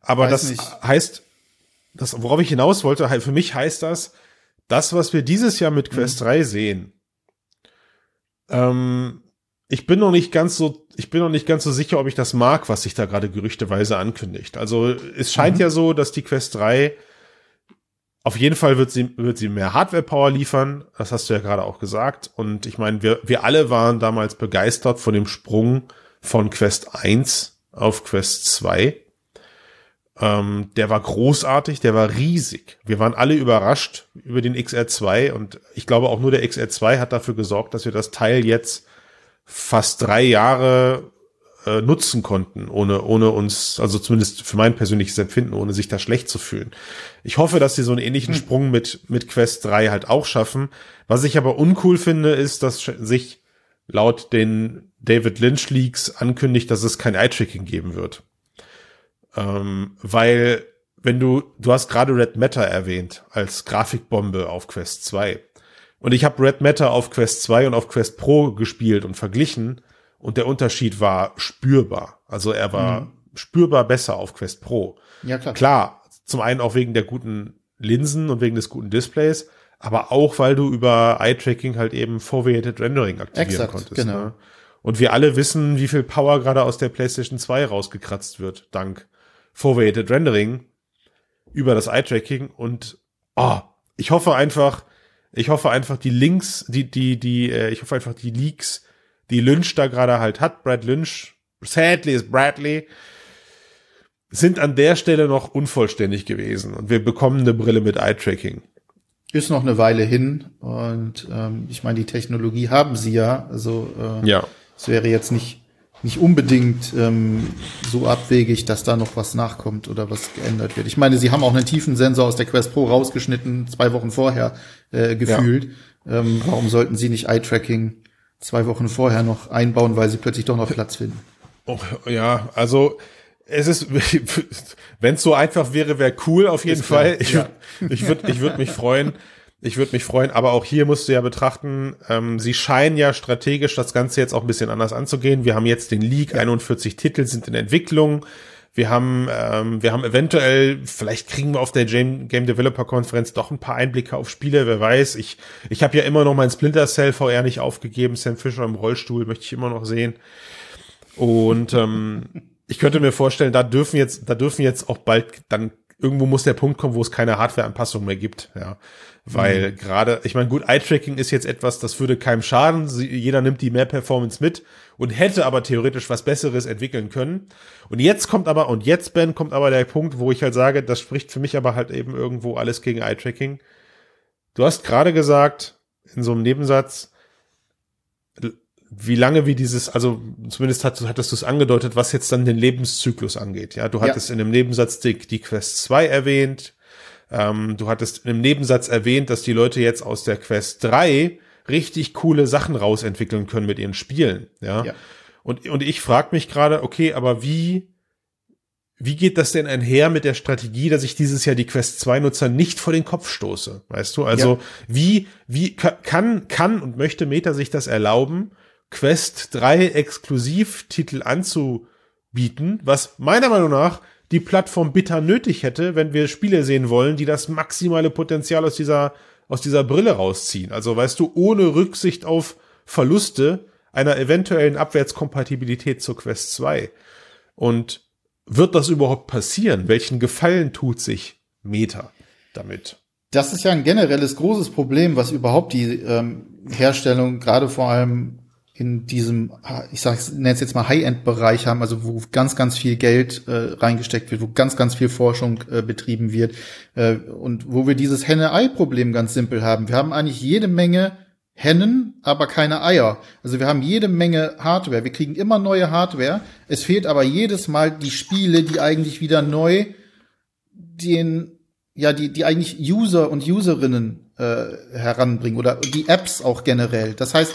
Aber Weiß das nicht. heißt, das, worauf ich hinaus wollte, für mich heißt das, das, was wir dieses Jahr mit Quest mhm. 3 sehen, ähm, ich bin noch nicht ganz so, ich bin noch nicht ganz so sicher, ob ich das mag, was sich da gerade gerüchteweise ankündigt. Also es scheint mhm. ja so, dass die Quest 3 auf jeden Fall wird sie, wird sie mehr Hardware-Power liefern. Das hast du ja gerade auch gesagt. Und ich meine, wir, wir alle waren damals begeistert von dem Sprung von Quest 1 auf Quest 2. Ähm, der war großartig, der war riesig. Wir waren alle überrascht über den XR2 und ich glaube auch nur der XR2 hat dafür gesorgt, dass wir das Teil jetzt fast drei Jahre äh, nutzen konnten, ohne, ohne uns, also zumindest für mein persönliches Empfinden, ohne sich da schlecht zu fühlen. Ich hoffe, dass sie so einen ähnlichen hm. Sprung mit, mit Quest 3 halt auch schaffen. Was ich aber uncool finde, ist, dass sich laut den David Lynch Leaks ankündigt, dass es kein Eye-Tracking geben wird. Ähm, weil, wenn du, du hast gerade Red Matter erwähnt als Grafikbombe auf Quest 2. Und ich habe Red Matter auf Quest 2 und auf Quest Pro gespielt und verglichen und der Unterschied war spürbar. Also er war mhm. spürbar besser auf Quest Pro. Ja, klar. Klar, zum einen auch wegen der guten Linsen und wegen des guten Displays, aber auch weil du über Eye-Tracking halt eben Foveated Rendering aktivieren Exakt, konntest. Genau. Ne? Und wir alle wissen, wie viel Power gerade aus der PlayStation 2 rausgekratzt wird, dank Foveated Rendering über das Eye-Tracking. Und oh, ich hoffe einfach, ich hoffe einfach, die Links, die, die, die, äh, ich hoffe einfach, die Leaks, die Lynch da gerade halt hat, Brad Lynch, sadly ist Bradley, sind an der Stelle noch unvollständig gewesen. Und wir bekommen eine Brille mit Eye-Tracking. Ist noch eine Weile hin. Und ähm, ich meine, die Technologie haben sie ja. Also äh, ja. es wäre jetzt nicht nicht unbedingt ähm, so abwegig, dass da noch was nachkommt oder was geändert wird. Ich meine, sie haben auch einen tiefen Sensor aus der Quest Pro rausgeschnitten, zwei Wochen vorher äh, gefühlt. Ja. Ähm, warum sollten sie nicht Eye-Tracking zwei Wochen vorher noch einbauen, weil sie plötzlich doch noch Platz finden? Oh, ja, also es ist, [laughs] wenn es so einfach wäre, wäre cool auf jeden ist Fall. Klar. Ich, ja. ich würde ich würd mich freuen. Ich würde mich freuen, aber auch hier musst du ja betrachten, ähm, sie scheinen ja strategisch das Ganze jetzt auch ein bisschen anders anzugehen. Wir haben jetzt den League, ja. 41 Titel sind in Entwicklung. Wir haben, ähm, wir haben eventuell, vielleicht kriegen wir auf der Game, Game Developer Konferenz doch ein paar Einblicke auf Spiele, wer weiß. Ich, ich habe ja immer noch mein Splinter Cell VR nicht aufgegeben. Sam Fisher im Rollstuhl möchte ich immer noch sehen. Und ähm, ich könnte mir vorstellen, da dürfen jetzt, da dürfen jetzt auch bald dann irgendwo muss der Punkt kommen, wo es keine Hardware-Anpassung mehr gibt. Ja. Weil mhm. gerade, ich meine, gut, Eye-Tracking ist jetzt etwas, das würde keinem schaden. Jeder nimmt die mehr Performance mit und hätte aber theoretisch was Besseres entwickeln können. Und jetzt kommt aber, und jetzt, Ben, kommt aber der Punkt, wo ich halt sage, das spricht für mich aber halt eben irgendwo alles gegen Eye-Tracking. Du hast gerade gesagt, in so einem Nebensatz, wie lange wie dieses, also zumindest hat, hattest du es angedeutet, was jetzt dann den Lebenszyklus angeht. Ja, du hattest ja. in einem Nebensatz die, die Quest 2 erwähnt, ähm, du hattest in einem Nebensatz erwähnt, dass die Leute jetzt aus der Quest 3 richtig coole Sachen rausentwickeln können mit ihren Spielen. Ja. ja. Und, und ich frage mich gerade, okay, aber wie, wie geht das denn einher mit der Strategie, dass ich dieses Jahr die Quest 2 Nutzer nicht vor den Kopf stoße? Weißt du? Also, ja. wie, wie kann, kann und möchte Meta sich das erlauben, Quest 3 Exklusivtitel anzubieten, was meiner Meinung nach die Plattform bitter nötig hätte, wenn wir Spiele sehen wollen, die das maximale Potenzial aus dieser, aus dieser Brille rausziehen. Also weißt du, ohne Rücksicht auf Verluste einer eventuellen Abwärtskompatibilität zur Quest 2. Und wird das überhaupt passieren? Welchen Gefallen tut sich Meta damit? Das ist ja ein generelles großes Problem, was überhaupt die ähm, Herstellung gerade vor allem in diesem, ich sag, nenne es jetzt mal High-End-Bereich haben, also wo ganz, ganz viel Geld äh, reingesteckt wird, wo ganz, ganz viel Forschung äh, betrieben wird äh, und wo wir dieses Henne-Ei-Problem ganz simpel haben. Wir haben eigentlich jede Menge Hennen, aber keine Eier. Also wir haben jede Menge Hardware. Wir kriegen immer neue Hardware. Es fehlt aber jedes Mal die Spiele, die eigentlich wieder neu den, ja, die, die eigentlich User und Userinnen äh, heranbringen oder die Apps auch generell. Das heißt,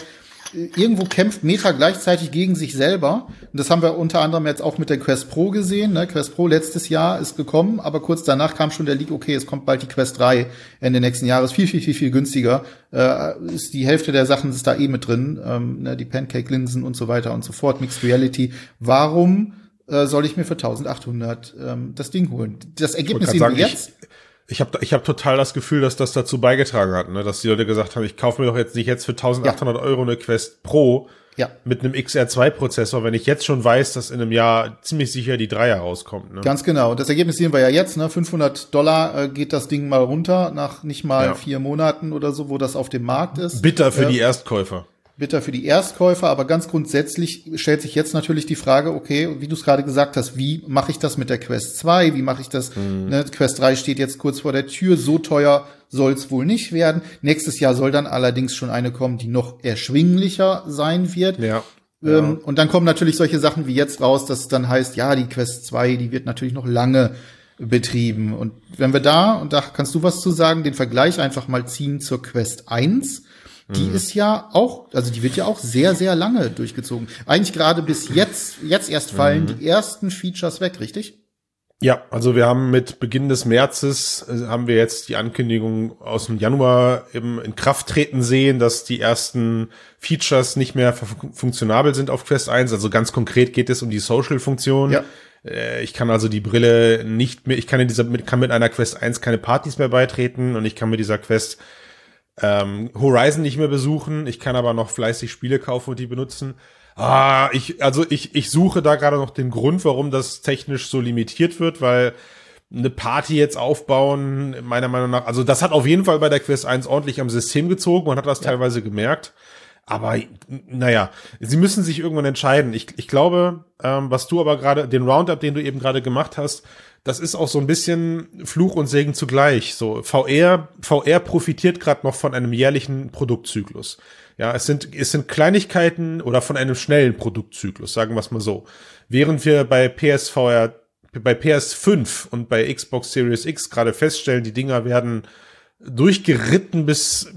irgendwo kämpft Meta gleichzeitig gegen sich selber. Und das haben wir unter anderem jetzt auch mit der Quest Pro gesehen. Ne? Quest Pro letztes Jahr ist gekommen, aber kurz danach kam schon der Leak, okay, es kommt bald die Quest 3 Ende nächsten Jahres. Viel, viel, viel, viel günstiger. Äh, ist die Hälfte der Sachen ist da eh mit drin. Ähm, ne? Die Pancake-Linsen und so weiter und so fort. Mixed Reality. Warum äh, soll ich mir für 1800 ähm, das Ding holen? Das Ergebnis sehen wir jetzt. Ich ich habe ich hab total das Gefühl, dass das dazu beigetragen hat, ne? dass die Leute gesagt haben, ich kaufe mir doch jetzt nicht jetzt für 1800 ja. Euro eine Quest Pro ja. mit einem XR2-Prozessor, wenn ich jetzt schon weiß, dass in einem Jahr ziemlich sicher die Dreier rauskommt. Ne? Ganz genau. Und das Ergebnis sehen wir ja jetzt. Ne? 500 Dollar äh, geht das Ding mal runter nach nicht mal ja. vier Monaten oder so, wo das auf dem Markt ist. Bitter für äh, die Erstkäufer bitter für die Erstkäufer, aber ganz grundsätzlich stellt sich jetzt natürlich die Frage, okay, wie du es gerade gesagt hast, wie mache ich das mit der Quest 2? Wie mache ich das? Mhm. Ne, Quest 3 steht jetzt kurz vor der Tür, so teuer soll es wohl nicht werden. Nächstes Jahr soll dann allerdings schon eine kommen, die noch erschwinglicher sein wird. Ja. Ja. Ähm, und dann kommen natürlich solche Sachen wie jetzt raus, dass es dann heißt, ja, die Quest 2, die wird natürlich noch lange betrieben. Und wenn wir da, und da kannst du was zu sagen, den Vergleich einfach mal ziehen zur Quest 1, die mhm. ist ja auch, also die wird ja auch sehr, sehr lange durchgezogen. Eigentlich gerade bis jetzt, jetzt erst fallen mhm. die ersten Features weg, richtig? Ja, also wir haben mit Beginn des Märzes äh, haben wir jetzt die Ankündigung aus dem Januar eben in Kraft treten sehen, dass die ersten Features nicht mehr funktionabel sind auf Quest 1. Also ganz konkret geht es um die Social-Funktion. Ja. Äh, ich kann also die Brille nicht mehr, ich kann in dieser, kann mit einer Quest 1 keine Partys mehr beitreten und ich kann mit dieser Quest ähm, Horizon nicht mehr besuchen. Ich kann aber noch fleißig Spiele kaufen und die benutzen. Ah, ich, also ich, ich suche da gerade noch den Grund, warum das technisch so limitiert wird, weil eine Party jetzt aufbauen, meiner Meinung nach, also das hat auf jeden Fall bei der Quest 1 ordentlich am System gezogen, man hat das ja. teilweise gemerkt. Aber naja, sie müssen sich irgendwann entscheiden. Ich, ich glaube, ähm, was du aber gerade, den Roundup, den du eben gerade gemacht hast, das ist auch so ein bisschen Fluch und Segen zugleich. So VR, VR profitiert gerade noch von einem jährlichen Produktzyklus. Ja, es sind, es sind Kleinigkeiten oder von einem schnellen Produktzyklus, sagen wir es mal so. Während wir bei PSVR, bei PS5 und bei Xbox Series X gerade feststellen, die Dinger werden durchgeritten bis,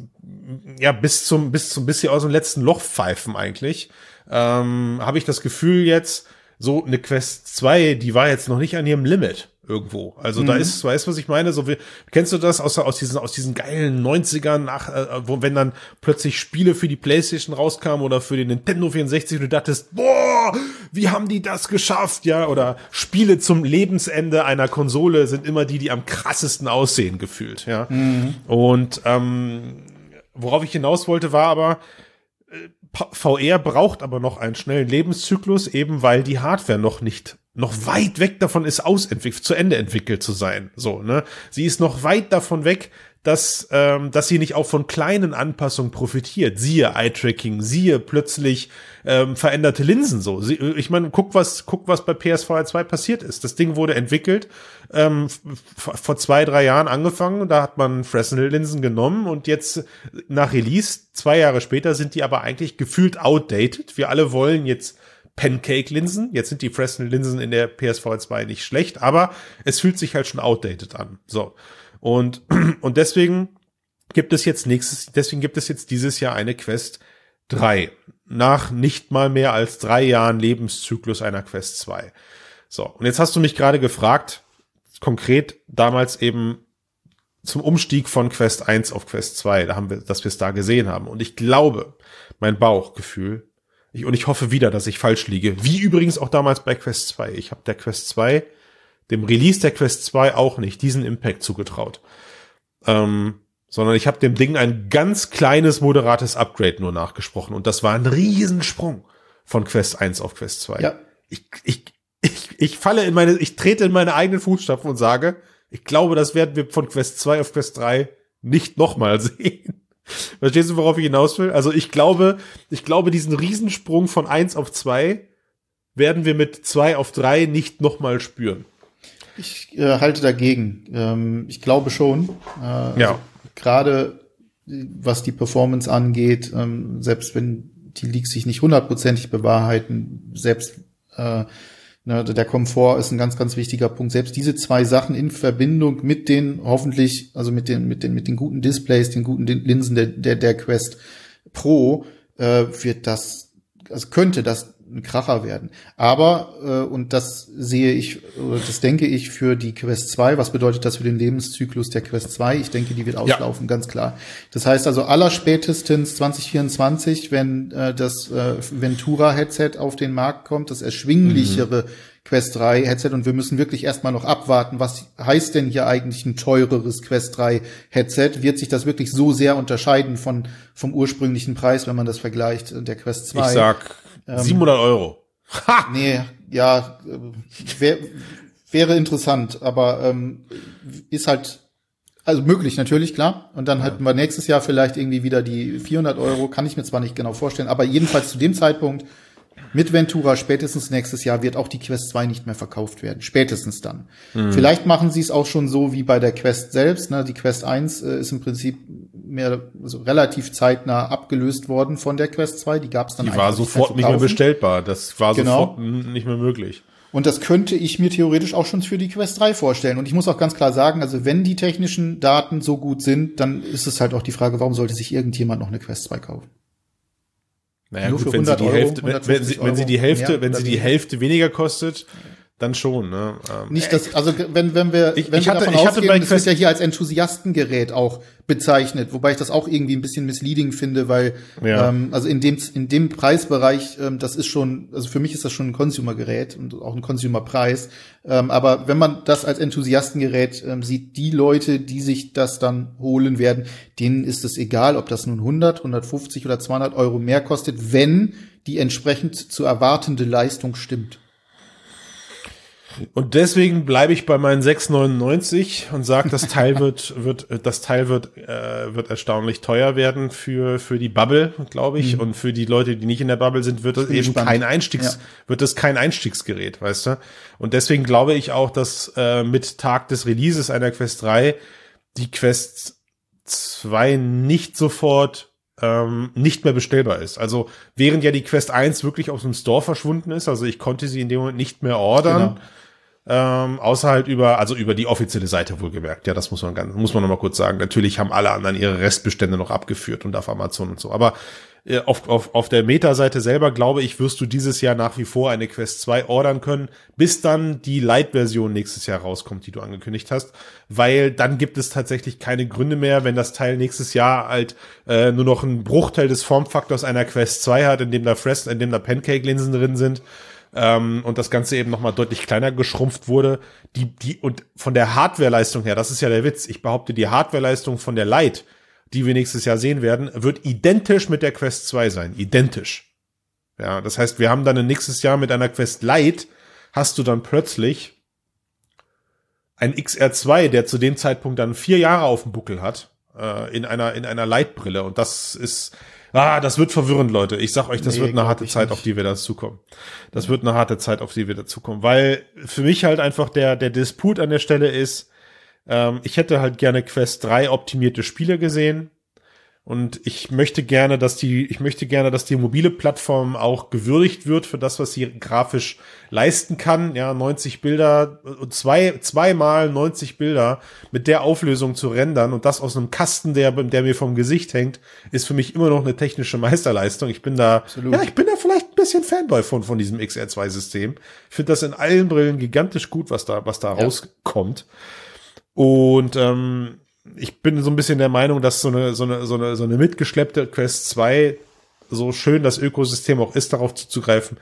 ja, bis zum, bis zum, bis sie aus dem letzten Loch pfeifen eigentlich, ähm, habe ich das Gefühl jetzt, so eine Quest 2, die war jetzt noch nicht an ihrem Limit irgendwo. Also mhm. da ist, weißt du, was ich meine? So wie, kennst du das aus, aus diesen, aus diesen geilen 90ern nach, äh, wo, wenn dann plötzlich Spiele für die Playstation rauskamen oder für den Nintendo 64 und du dachtest, boah, wie haben die das geschafft? Ja, oder Spiele zum Lebensende einer Konsole sind immer die, die am krassesten aussehen, gefühlt, ja. Mhm. Und, ähm, worauf ich hinaus wollte, war aber, äh, VR braucht aber noch einen schnellen Lebenszyklus, eben weil die Hardware noch nicht noch weit weg davon ist, ausentwickelt, zu Ende entwickelt zu sein. So, ne? Sie ist noch weit davon weg, dass, ähm, dass sie nicht auch von kleinen Anpassungen profitiert. Siehe Eye-Tracking, siehe plötzlich ähm, veränderte Linsen so. Sie, ich meine, guck was, guck, was bei PSVR 2 passiert ist. Das Ding wurde entwickelt, ähm, vor zwei, drei Jahren angefangen, da hat man Fresnel-Linsen genommen und jetzt nach Release, zwei Jahre später, sind die aber eigentlich gefühlt outdated. Wir alle wollen jetzt Pancake-Linsen. Jetzt sind die Fresnel-Linsen in der PSV 2 nicht schlecht, aber es fühlt sich halt schon outdated an. So. Und, [clears throat] und deswegen gibt es jetzt nächstes, deswegen gibt es jetzt dieses Jahr eine Quest 3. Nach nicht mal mehr als drei Jahren Lebenszyklus einer Quest 2. So. Und jetzt hast du mich gerade gefragt, konkret damals eben zum Umstieg von Quest 1 auf Quest 2, da haben wir, dass wir es da gesehen haben. Und ich glaube, mein Bauchgefühl ich, und ich hoffe wieder, dass ich falsch liege. Wie übrigens auch damals bei Quest 2. Ich habe der Quest 2, dem Release der Quest 2 auch nicht diesen Impact zugetraut. Ähm, sondern ich habe dem Ding ein ganz kleines, moderates Upgrade nur nachgesprochen. Und das war ein Riesensprung von Quest 1 auf Quest 2. Ja. Ich, ich, ich, ich falle in meine, ich trete in meine eigenen Fußstapfen und sage, ich glaube, das werden wir von Quest 2 auf Quest 3 nicht nochmal [laughs] sehen. Verstehst du, worauf ich hinaus will? Also ich glaube, ich glaube, diesen Riesensprung von eins auf zwei werden wir mit zwei auf drei nicht nochmal spüren. Ich äh, halte dagegen. Ähm, ich glaube schon. Äh, also ja. Gerade was die Performance angeht, ähm, selbst wenn die Leaks sich nicht hundertprozentig bewahrheiten, selbst äh, Ne, der Komfort ist ein ganz, ganz wichtiger Punkt. Selbst diese zwei Sachen in Verbindung mit den hoffentlich, also mit den, mit den, mit den guten Displays, den guten Linsen der, der, der Quest Pro, äh, wird das, also könnte das ein Kracher werden. Aber, äh, und das sehe ich, das denke ich für die Quest 2, was bedeutet das für den Lebenszyklus der Quest 2? Ich denke, die wird auslaufen, ja. ganz klar. Das heißt also aller spätestens 2024, wenn äh, das äh, Ventura-Headset auf den Markt kommt, das erschwinglichere mhm. Quest 3 Headset und wir müssen wirklich erstmal noch abwarten, was heißt denn hier eigentlich ein teureres Quest 3 Headset? Wird sich das wirklich so sehr unterscheiden von vom ursprünglichen Preis, wenn man das vergleicht der Quest 2? Ich sag ähm, 700 Euro. Ha! Nee, ja, äh, wär, wäre interessant, aber ähm, ist halt also möglich natürlich, klar. Und dann ja. halten wir nächstes Jahr vielleicht irgendwie wieder die 400 Euro, kann ich mir zwar nicht genau vorstellen, aber jedenfalls zu dem Zeitpunkt mit Ventura spätestens nächstes Jahr wird auch die Quest 2 nicht mehr verkauft werden. Spätestens dann. Mhm. Vielleicht machen sie es auch schon so wie bei der Quest selbst. Ne? Die Quest 1 äh, ist im Prinzip mehr also relativ zeitnah abgelöst worden von der Quest 2. Die gab es dann Die war sofort nicht mehr bestellbar. Das war Genau. sofort nicht mehr möglich. Und das könnte ich mir theoretisch auch schon für die Quest 3 vorstellen. Und ich muss auch ganz klar sagen, also wenn die technischen Daten so gut sind, dann ist es halt auch die Frage, warum sollte sich irgendjemand noch eine Quest 2 kaufen? Naja, Nur gut, für wenn sie 100 die Euro, Hälfte, wenn, wenn, sie, 150 wenn sie die Hälfte, wenn sie die. Hälfte weniger kostet, dann schon. Ne? Ähm, Nicht das, also wenn, wenn wir, Ich- wenn ich wir hatte- davon ich hatte ausgehen, das wird ja hier als Enthusiastengerät auch bezeichnet, wobei ich das auch irgendwie ein bisschen misleading finde, weil Ja. ähm, also in dem in dem Preisbereich, ähm, das ist schon, also für mich ist das schon ein Consumer-Gerät und auch ein Consumer-Preis. Ähm, aber wenn man das als Enthusiastengerät ähm, sieht, die Leute, die sich das dann holen werden, denen ist es egal, ob das nun 100, 150 oder 200 Euro mehr kostet, wenn die entsprechend zu erwartende Leistung stimmt. Und deswegen bleibe ich bei meinen 6,99 und sage, das Teil [laughs] wird, wird, das Teil wird, äh, wird erstaunlich teuer werden für, für die Bubble, glaube ich. Und für die Leute, die nicht in der Bubble sind, wird es bin eben gespannt. kein Einstiegs, Ja. wird es kein Einstiegsgerät, weißt du? Und deswegen glaube ich auch, dass äh, mit Tag des Releases einer Quest 3 die Quest 2 nicht sofort ähm, nicht mehr bestellbar ist. Also während ja die Quest 1 wirklich aus dem Store verschwunden ist, also ich konnte sie in dem Moment nicht mehr ordern. Genau. Ähm, außer halt über, also über die offizielle Seite wohlgemerkt. Ja, das muss man ganz, muss man noch mal kurz sagen. Natürlich haben alle anderen ihre Restbestände noch abgeführt und auf Amazon und so. Aber äh, auf, auf, auf der Meta-Seite selber, glaube ich, wirst du dieses Jahr nach wie vor eine Quest 2 ordern können, bis dann die Lite-Version nächstes Jahr rauskommt, die du angekündigt hast. Weil dann gibt es tatsächlich keine Gründe mehr, wenn das Teil nächstes Jahr halt äh, nur noch einen Bruchteil des Formfaktors einer Quest 2 hat, in dem da Frest, in dem da Pancake-Linsen drin sind ähm, und das Ganze eben nochmal deutlich kleiner geschrumpft wurde. Die, die, und von der Hardwareleistung her, das ist ja der Witz, ich behaupte, die Hardwareleistung von der Lite, die wir nächstes Jahr sehen werden, wird identisch mit der Quest 2 sein. Identisch. Ja, das heißt, wir haben dann nächstes Jahr mit einer Quest Lite, hast du dann plötzlich ein XR2, der zu dem Zeitpunkt dann vier Jahre auf dem Buckel hat, äh, in einer, in einer Lite-Brille. Und das ist, ah, das wird verwirrend, Leute. Ich sag euch, das Nee, wird eine harte Zeit, nicht. auf die wir dazukommen. Das wird eine harte Zeit, auf die wir dazukommen. Weil für mich halt einfach der, der Disput an der Stelle ist, ähm, ich hätte halt gerne Quest 3 optimierte Spiele gesehen. Und ich möchte gerne, dass die, ich möchte gerne, dass die mobile Plattform auch gewürdigt wird für das, was sie grafisch leisten kann. Ja, 90 Bilder, äh, zwei, zweimal 90 Bilder mit der Auflösung zu rendern und das aus einem Kasten, der, der mir vom Gesicht hängt, ist für mich immer noch eine technische Meisterleistung. Ich bin da, Absolut. ja, ich bin da vielleicht ein bisschen Fanboy von, von diesem XR2-System. Ich finde das in allen Brillen gigantisch gut, was da, was da Ja. rauskommt. Und ähm, ich bin so ein bisschen der Meinung, dass so eine, so eine, so eine, so eine mitgeschleppte Quest 2, so schön das Ökosystem auch ist, darauf zuzugreifen,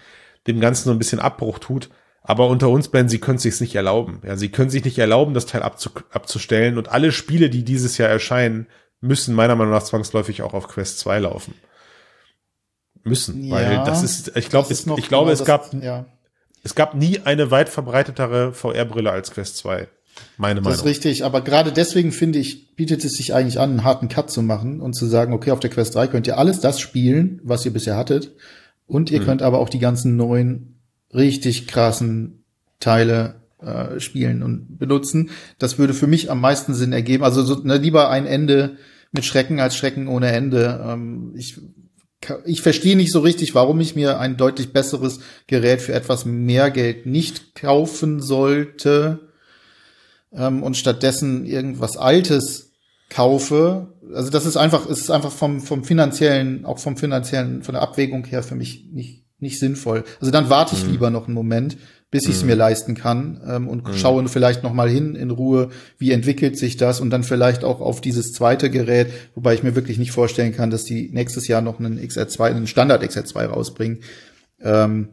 dem Ganzen so ein bisschen Abbruch tut. Aber unter uns, Ben, sie können sich nicht erlauben. Ja, sie können sich nicht erlauben, das Teil abzu abzustellen. Und alle Spiele, die dieses Jahr erscheinen, müssen meiner Meinung nach zwangsläufig auch auf Quest 2 laufen. Müssen, weil Ja, das ist, ich glaube, ich glaube, genau es das- gab, ja. es gab nie eine weit verbreitetere VR-Brille als Quest 2. Meine Das ist Meinung. richtig, aber gerade deswegen finde ich, bietet es sich eigentlich an, einen harten Cut zu machen und zu sagen, okay, auf der Quest 3 könnt ihr alles das spielen, was ihr bisher hattet. Und Mhm. ihr könnt aber auch die ganzen neuen, richtig krassen Teile äh, spielen und benutzen. Das würde für mich am meisten Sinn ergeben. Also so, ne, lieber ein Ende mit Schrecken als Schrecken ohne Ende. Ähm, ich ich verstehe nicht so richtig, warum ich mir ein deutlich besseres Gerät für etwas mehr Geld nicht kaufen sollte ähm, und stattdessen irgendwas Altes kaufe. Also das ist einfach, es ist einfach vom, vom finanziellen, auch vom finanziellen, von der Abwägung her für mich nicht, nicht sinnvoll. Also dann warte ich lieber noch einen Moment, bis ich es mir leisten kann ähm, und schaue vielleicht noch mal hin in Ruhe, wie entwickelt sich das und dann vielleicht auch auf dieses zweite Gerät, wobei ich mir wirklich nicht vorstellen kann, dass die nächstes Jahr noch einen XR2, einen Standard XR2 rausbringen. Ähm,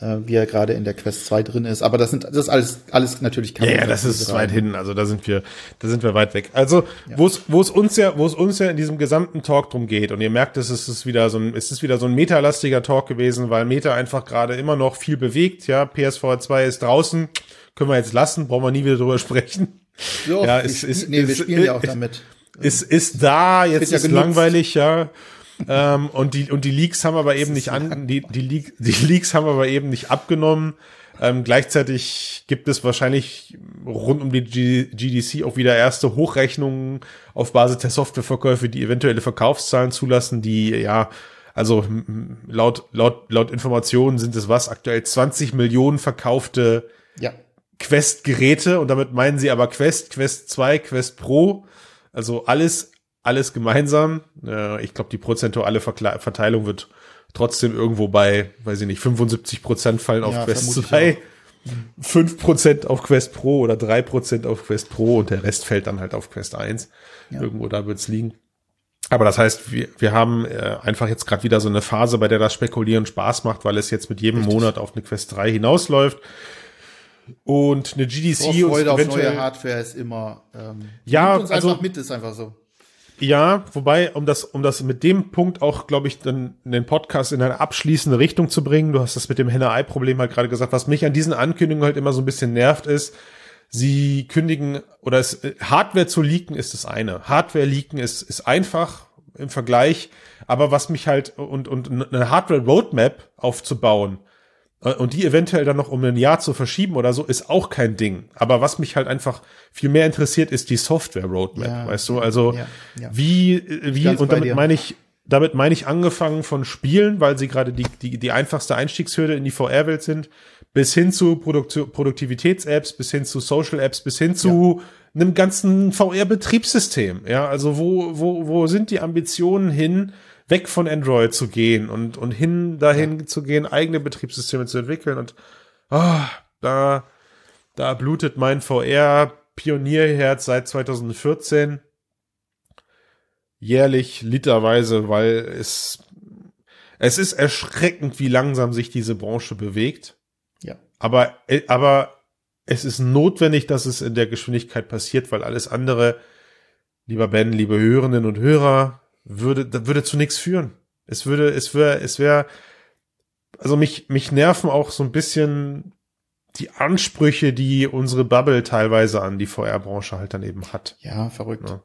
äh, wie er gerade in der Quest 2 drin ist. Aber das sind das ist alles, alles natürlich Ja, ja, das ist weit hin. Also da sind wir, da sind wir weit weg. Also wo es, wo es uns ja, wo es uns ja in diesem gesamten Talk drum geht und ihr merkt, es ist wieder so ein, es ist wieder so ein metalastiger Talk gewesen, weil Meta einfach gerade immer noch viel bewegt. Ja, PSVR 2 ist draußen, können wir jetzt lassen, brauchen wir nie wieder drüber [laughs] sprechen. So, Ja, wir es ist- nee, wir es- spielen ja auch es- damit. Ist, ist da, jetzt ja ist genutzt. langweilig, ja. Ähm, und die und die Leaks haben aber eben nicht an die die, Leak, die Leaks haben aber eben nicht abgenommen. Ähm, gleichzeitig gibt es wahrscheinlich rund um die G GDC auch wieder erste Hochrechnungen auf Basis der Softwareverkäufe, die eventuelle Verkaufszahlen zulassen, die ja also laut, laut, laut Informationen sind es was aktuell 20 Millionen verkaufte ja. Quest-Geräte und damit meinen sie aber Quest, Quest 2, Quest Pro, also alles, alles gemeinsam. Äh, ich glaube, die prozentuale Verkle Verteilung wird trotzdem irgendwo bei, weiß ich nicht, 75 Prozent fallen auf ja, Quest 2. 5% [laughs] auf Quest Pro oder 3% auf Quest Pro und der Rest fällt dann halt auf Quest 1. Ja. Irgendwo da wird's liegen. Aber das heißt, wir, wir haben äh, einfach jetzt gerade wieder so eine Phase, bei der das Spekulieren Spaß macht, weil es jetzt mit jedem Richtig. Monat auf eine Quest 3 hinausläuft. Und eine GDC Freude auf neue Hardware ist immer ähm, ja uns also mit ist einfach so. Ja, wobei um das um das mit dem Punkt auch glaube ich dann den Podcast in eine abschließende Richtung zu bringen. Du hast das mit dem Henne Ei Problem halt gerade gesagt. Was mich an diesen Ankündigungen halt immer so ein bisschen nervt ist, Sie kündigen oder es, Hardware zu leaken ist das eine. Hardware leaken ist, ist einfach im Vergleich, aber was mich halt und, und eine Hardware Roadmap aufzubauen äh, und die eventuell dann noch um ein Jahr zu verschieben oder so, ist auch kein Ding. Aber was mich halt einfach viel mehr interessiert, ist die Software Roadmap, ja, weißt du? Also ja, ja. wie, wie, und damit meine ich, damit meine ich angefangen von Spielen, weil sie gerade die, die, die einfachste Einstiegshürde in die VR-Welt sind, bis hin zu Produkt Produktivitäts-Apps, bis hin zu Social-Apps, bis hin zu einem ganzen VR-Betriebssystem. Ja, also wo, wo, wo sind die Ambitionen hin, weg von Android zu gehen und, und hin dahin ja. zu gehen, eigene Betriebssysteme zu entwickeln und oh, da, da blutet mein VR-Pionierherz seit 2014 jährlich literweise, weil es, es ist erschreckend, wie langsam sich diese Branche bewegt. Ja. Aber, äh, aber es ist notwendig, dass es in der Geschwindigkeit passiert, weil alles andere, lieber Ben, liebe Hörerinnen und Hörer, würde, würde zu nichts führen. Es würde, es wäre, es wäre, also mich, mich nerven auch so ein bisschen die Ansprüche, die unsere Bubble teilweise an die VR-Branche halt dann eben hat. Ja, verrückt. Ja.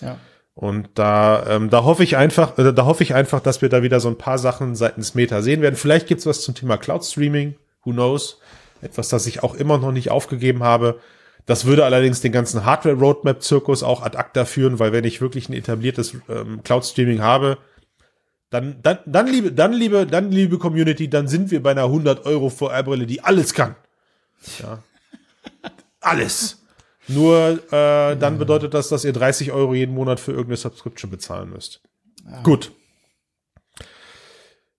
ja. Und da, ähm, da hoffe ich einfach, äh, da hoffe ich einfach, dass wir da wieder so ein paar Sachen seitens Meta sehen werden. Vielleicht gibt's was zum Thema Cloud Streaming who knows? Etwas, das ich auch immer noch nicht aufgegeben habe. Das würde allerdings den ganzen Hardware-Roadmap-Zirkus auch ad acta führen, weil wenn ich wirklich ein etabliertes ähm, Cloud-Streaming habe, dann, dann, dann, liebe, dann, liebe, dann, liebe Community, dann sind wir bei einer 100 Euro VR-Brille, die alles kann. Ja. [laughs] alles. Nur äh, dann bedeutet das, dass ihr 30 Euro jeden Monat für irgendeine Subscription bezahlen müsst. Ja. Gut.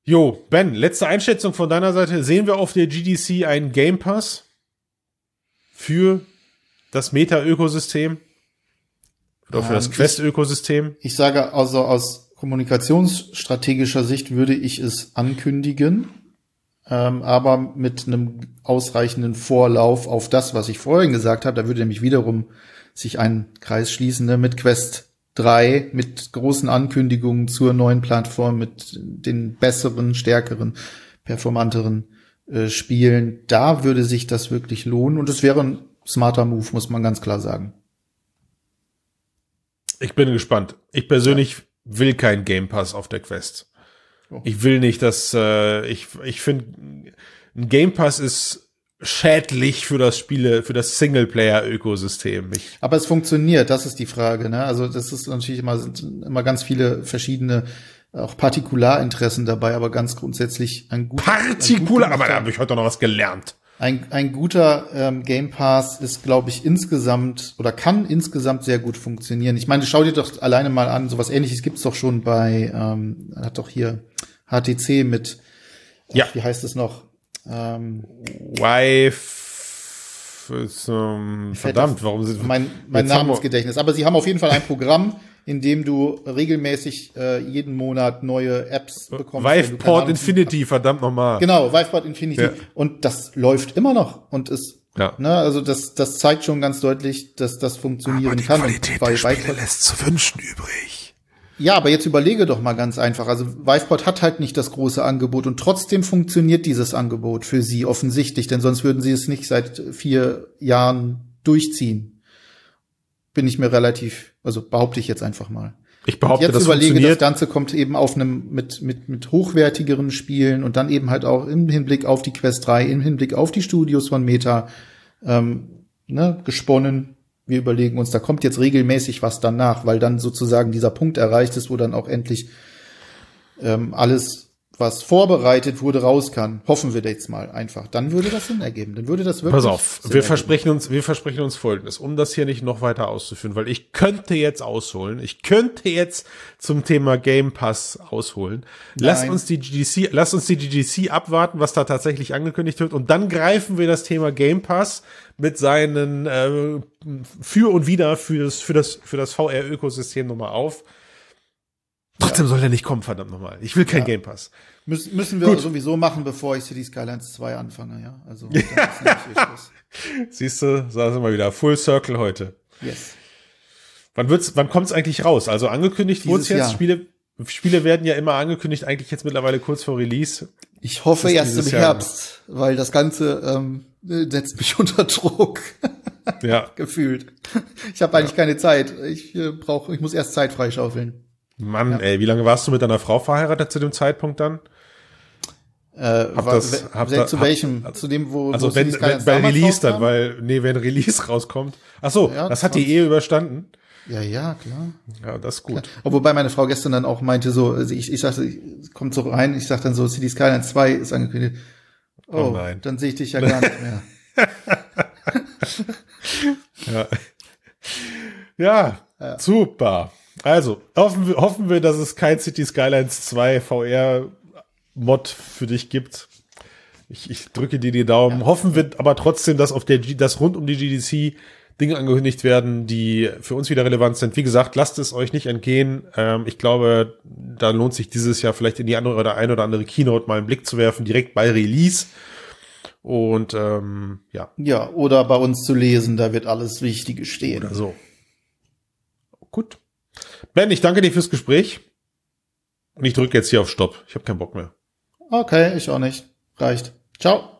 Jo, Ben, letzte Einschätzung von deiner Seite. Sehen wir auf der GDC einen Game Pass für das Meta-Ökosystem? Oder für ähm, das Quest-Ökosystem? Ich, ich, sage also aus kommunikationsstrategischer Sicht würde ich es ankündigen, ähm, aber mit einem ausreichenden Vorlauf auf das, was ich vorhin gesagt habe. Da würde nämlich wiederum sich ein Kreis schließen ne, mit Quest 3 mit großen Ankündigungen zur neuen Plattform, mit den besseren, stärkeren, performanteren äh, Spielen. Da würde sich das wirklich lohnen und es wäre ein smarter Move, muss man ganz klar sagen. Ich bin gespannt. Ich persönlich ja. will kein Game Pass auf der Quest. Oh. Ich will nicht, dass äh, ich ich finde ein Game Pass ist schädlich für das Spiele, für das Singleplayer-Ökosystem. Aber es funktioniert, das ist die Frage. Ne? Also das ist natürlich immer, sind immer ganz viele verschiedene auch Partikularinteressen dabei, aber ganz grundsätzlich ein guter. Partikular, aber da habe ich heute noch was gelernt. Ein, ein guter ähm, Game Pass ist, glaube ich, insgesamt oder kann insgesamt sehr gut funktionieren. Ich meine, schau dir doch alleine mal an, sowas ähnliches gibt's doch schon bei, ähm, hat doch hier HTC mit, ja. wie heißt es noch? Ähm, Wife ist, ähm, verdammt, warum sind mein, mein Namensgedächtnis. Aber sie haben auf jeden Fall ein Programm, [laughs] in dem du regelmäßig äh, jeden Monat neue Apps bekommst. Viveport Infinity, verdammt nochmal. Genau, Viveport Infinity. Ja. Und das läuft immer noch und ist ja. Ne, also das, das zeigt schon ganz deutlich, dass das funktionieren Aber die kann. Qualität und der Spiele lässt zu wünschen übrig. Ja, aber jetzt überlege doch mal ganz einfach. Also Viveport hat halt nicht das große Angebot und trotzdem funktioniert dieses Angebot für sie offensichtlich, denn sonst würden sie es nicht seit vier Jahren durchziehen. Bin ich mir relativ, also behaupte ich jetzt einfach mal. Ich behaupte, jetzt das überlege, das. Ganze kommt eben auf einem mit, mit, mit hochwertigeren Spielen und dann eben halt auch im Hinblick auf die Quest 3, im Hinblick auf die Studios von Meta ähm, ne, gesponnen. Wir überlegen uns, da kommt jetzt regelmäßig was danach, weil dann sozusagen dieser Punkt erreicht ist, wo dann auch endlich ähm, alles, was vorbereitet wurde, raus kann. Hoffen wir jetzt mal einfach. Dann würde das Sinn ergeben. Dann würde das wirklich. Pass auf, Sinn wir ergeben. versprechen uns, wir versprechen uns Folgendes, um das hier nicht noch weiter auszuführen, weil ich könnte jetzt ausholen, ich könnte jetzt zum Thema Game Pass ausholen. Lass Nein. uns die GDC, lass uns die GDC abwarten, was da tatsächlich angekündigt wird, und dann greifen wir das Thema Game Pass mit seinen äh, für und wieder für das für das für das VR-Ökosystem nochmal auf. Trotzdem soll der nicht kommen, verdammt nochmal. Ich will kein Game Pass. Müssen, müssen wir sowieso machen, bevor ich City Skylines 2 anfange, ja. Also. [laughs] Siehst du, da sind wir wieder. Full Circle heute. Yes. Wann wird's, wann kommt's eigentlich raus? Also angekündigt wurde Dieses jetzt. Jahr. Spiele, Spiele werden ja immer angekündigt, eigentlich jetzt mittlerweile kurz vor Release. Ich hoffe erst im Jahr Herbst, weil das Ganze ähm, setzt mich [laughs] unter Druck, Ja. [laughs] gefühlt. Ich habe eigentlich keine Zeit. Ich äh, brauche, ich muss erst Zeit freischaufeln. Mann, ey, wie lange warst du mit deiner Frau verheiratet zu dem Zeitpunkt dann? Äh, war, das- hab da- zu hab- welchem? zu dem, wo, Also wo wenn, wenn bei Release dann, weil, nee, wenn Release [laughs] rauskommt. Ach so, Ja, das hat die 20. Ehe überstanden. Ja, ja, klar. Ja, das ist gut. Ja. Wobei meine Frau gestern dann auch meinte so, also ich, ich sagte, ich, kommt so rein, ich sag dann so, City Skylines 2 ist angekündigt. Oh, Oh nein. dann sehe ich dich ja gar nicht mehr. [laughs] [laughs] Ja. ja, super. Also, hoffen wir, hoffen wir, dass es kein City Skylines 2 VR Mod für dich gibt. Ich, ich drücke dir die Daumen. Hoffen wir aber trotzdem, dass auf der G dass rund um die GDC Dinge angekündigt werden, die für uns wieder relevant sind. Wie gesagt, lasst es euch nicht entgehen. Ähm, ich glaube, da lohnt sich dieses Jahr vielleicht in die andere oder ein oder andere Keynote mal einen Blick zu werfen, direkt bei Release. Und ähm, ja, ja, oder bei uns zu lesen, da wird alles Wichtige stehen. oder so. Gut. Ben, ich danke dir fürs Gespräch. Und ich drücke jetzt hier auf Stopp. Ich habe keinen Bock mehr. Okay, ich auch nicht. Reicht. Ciao.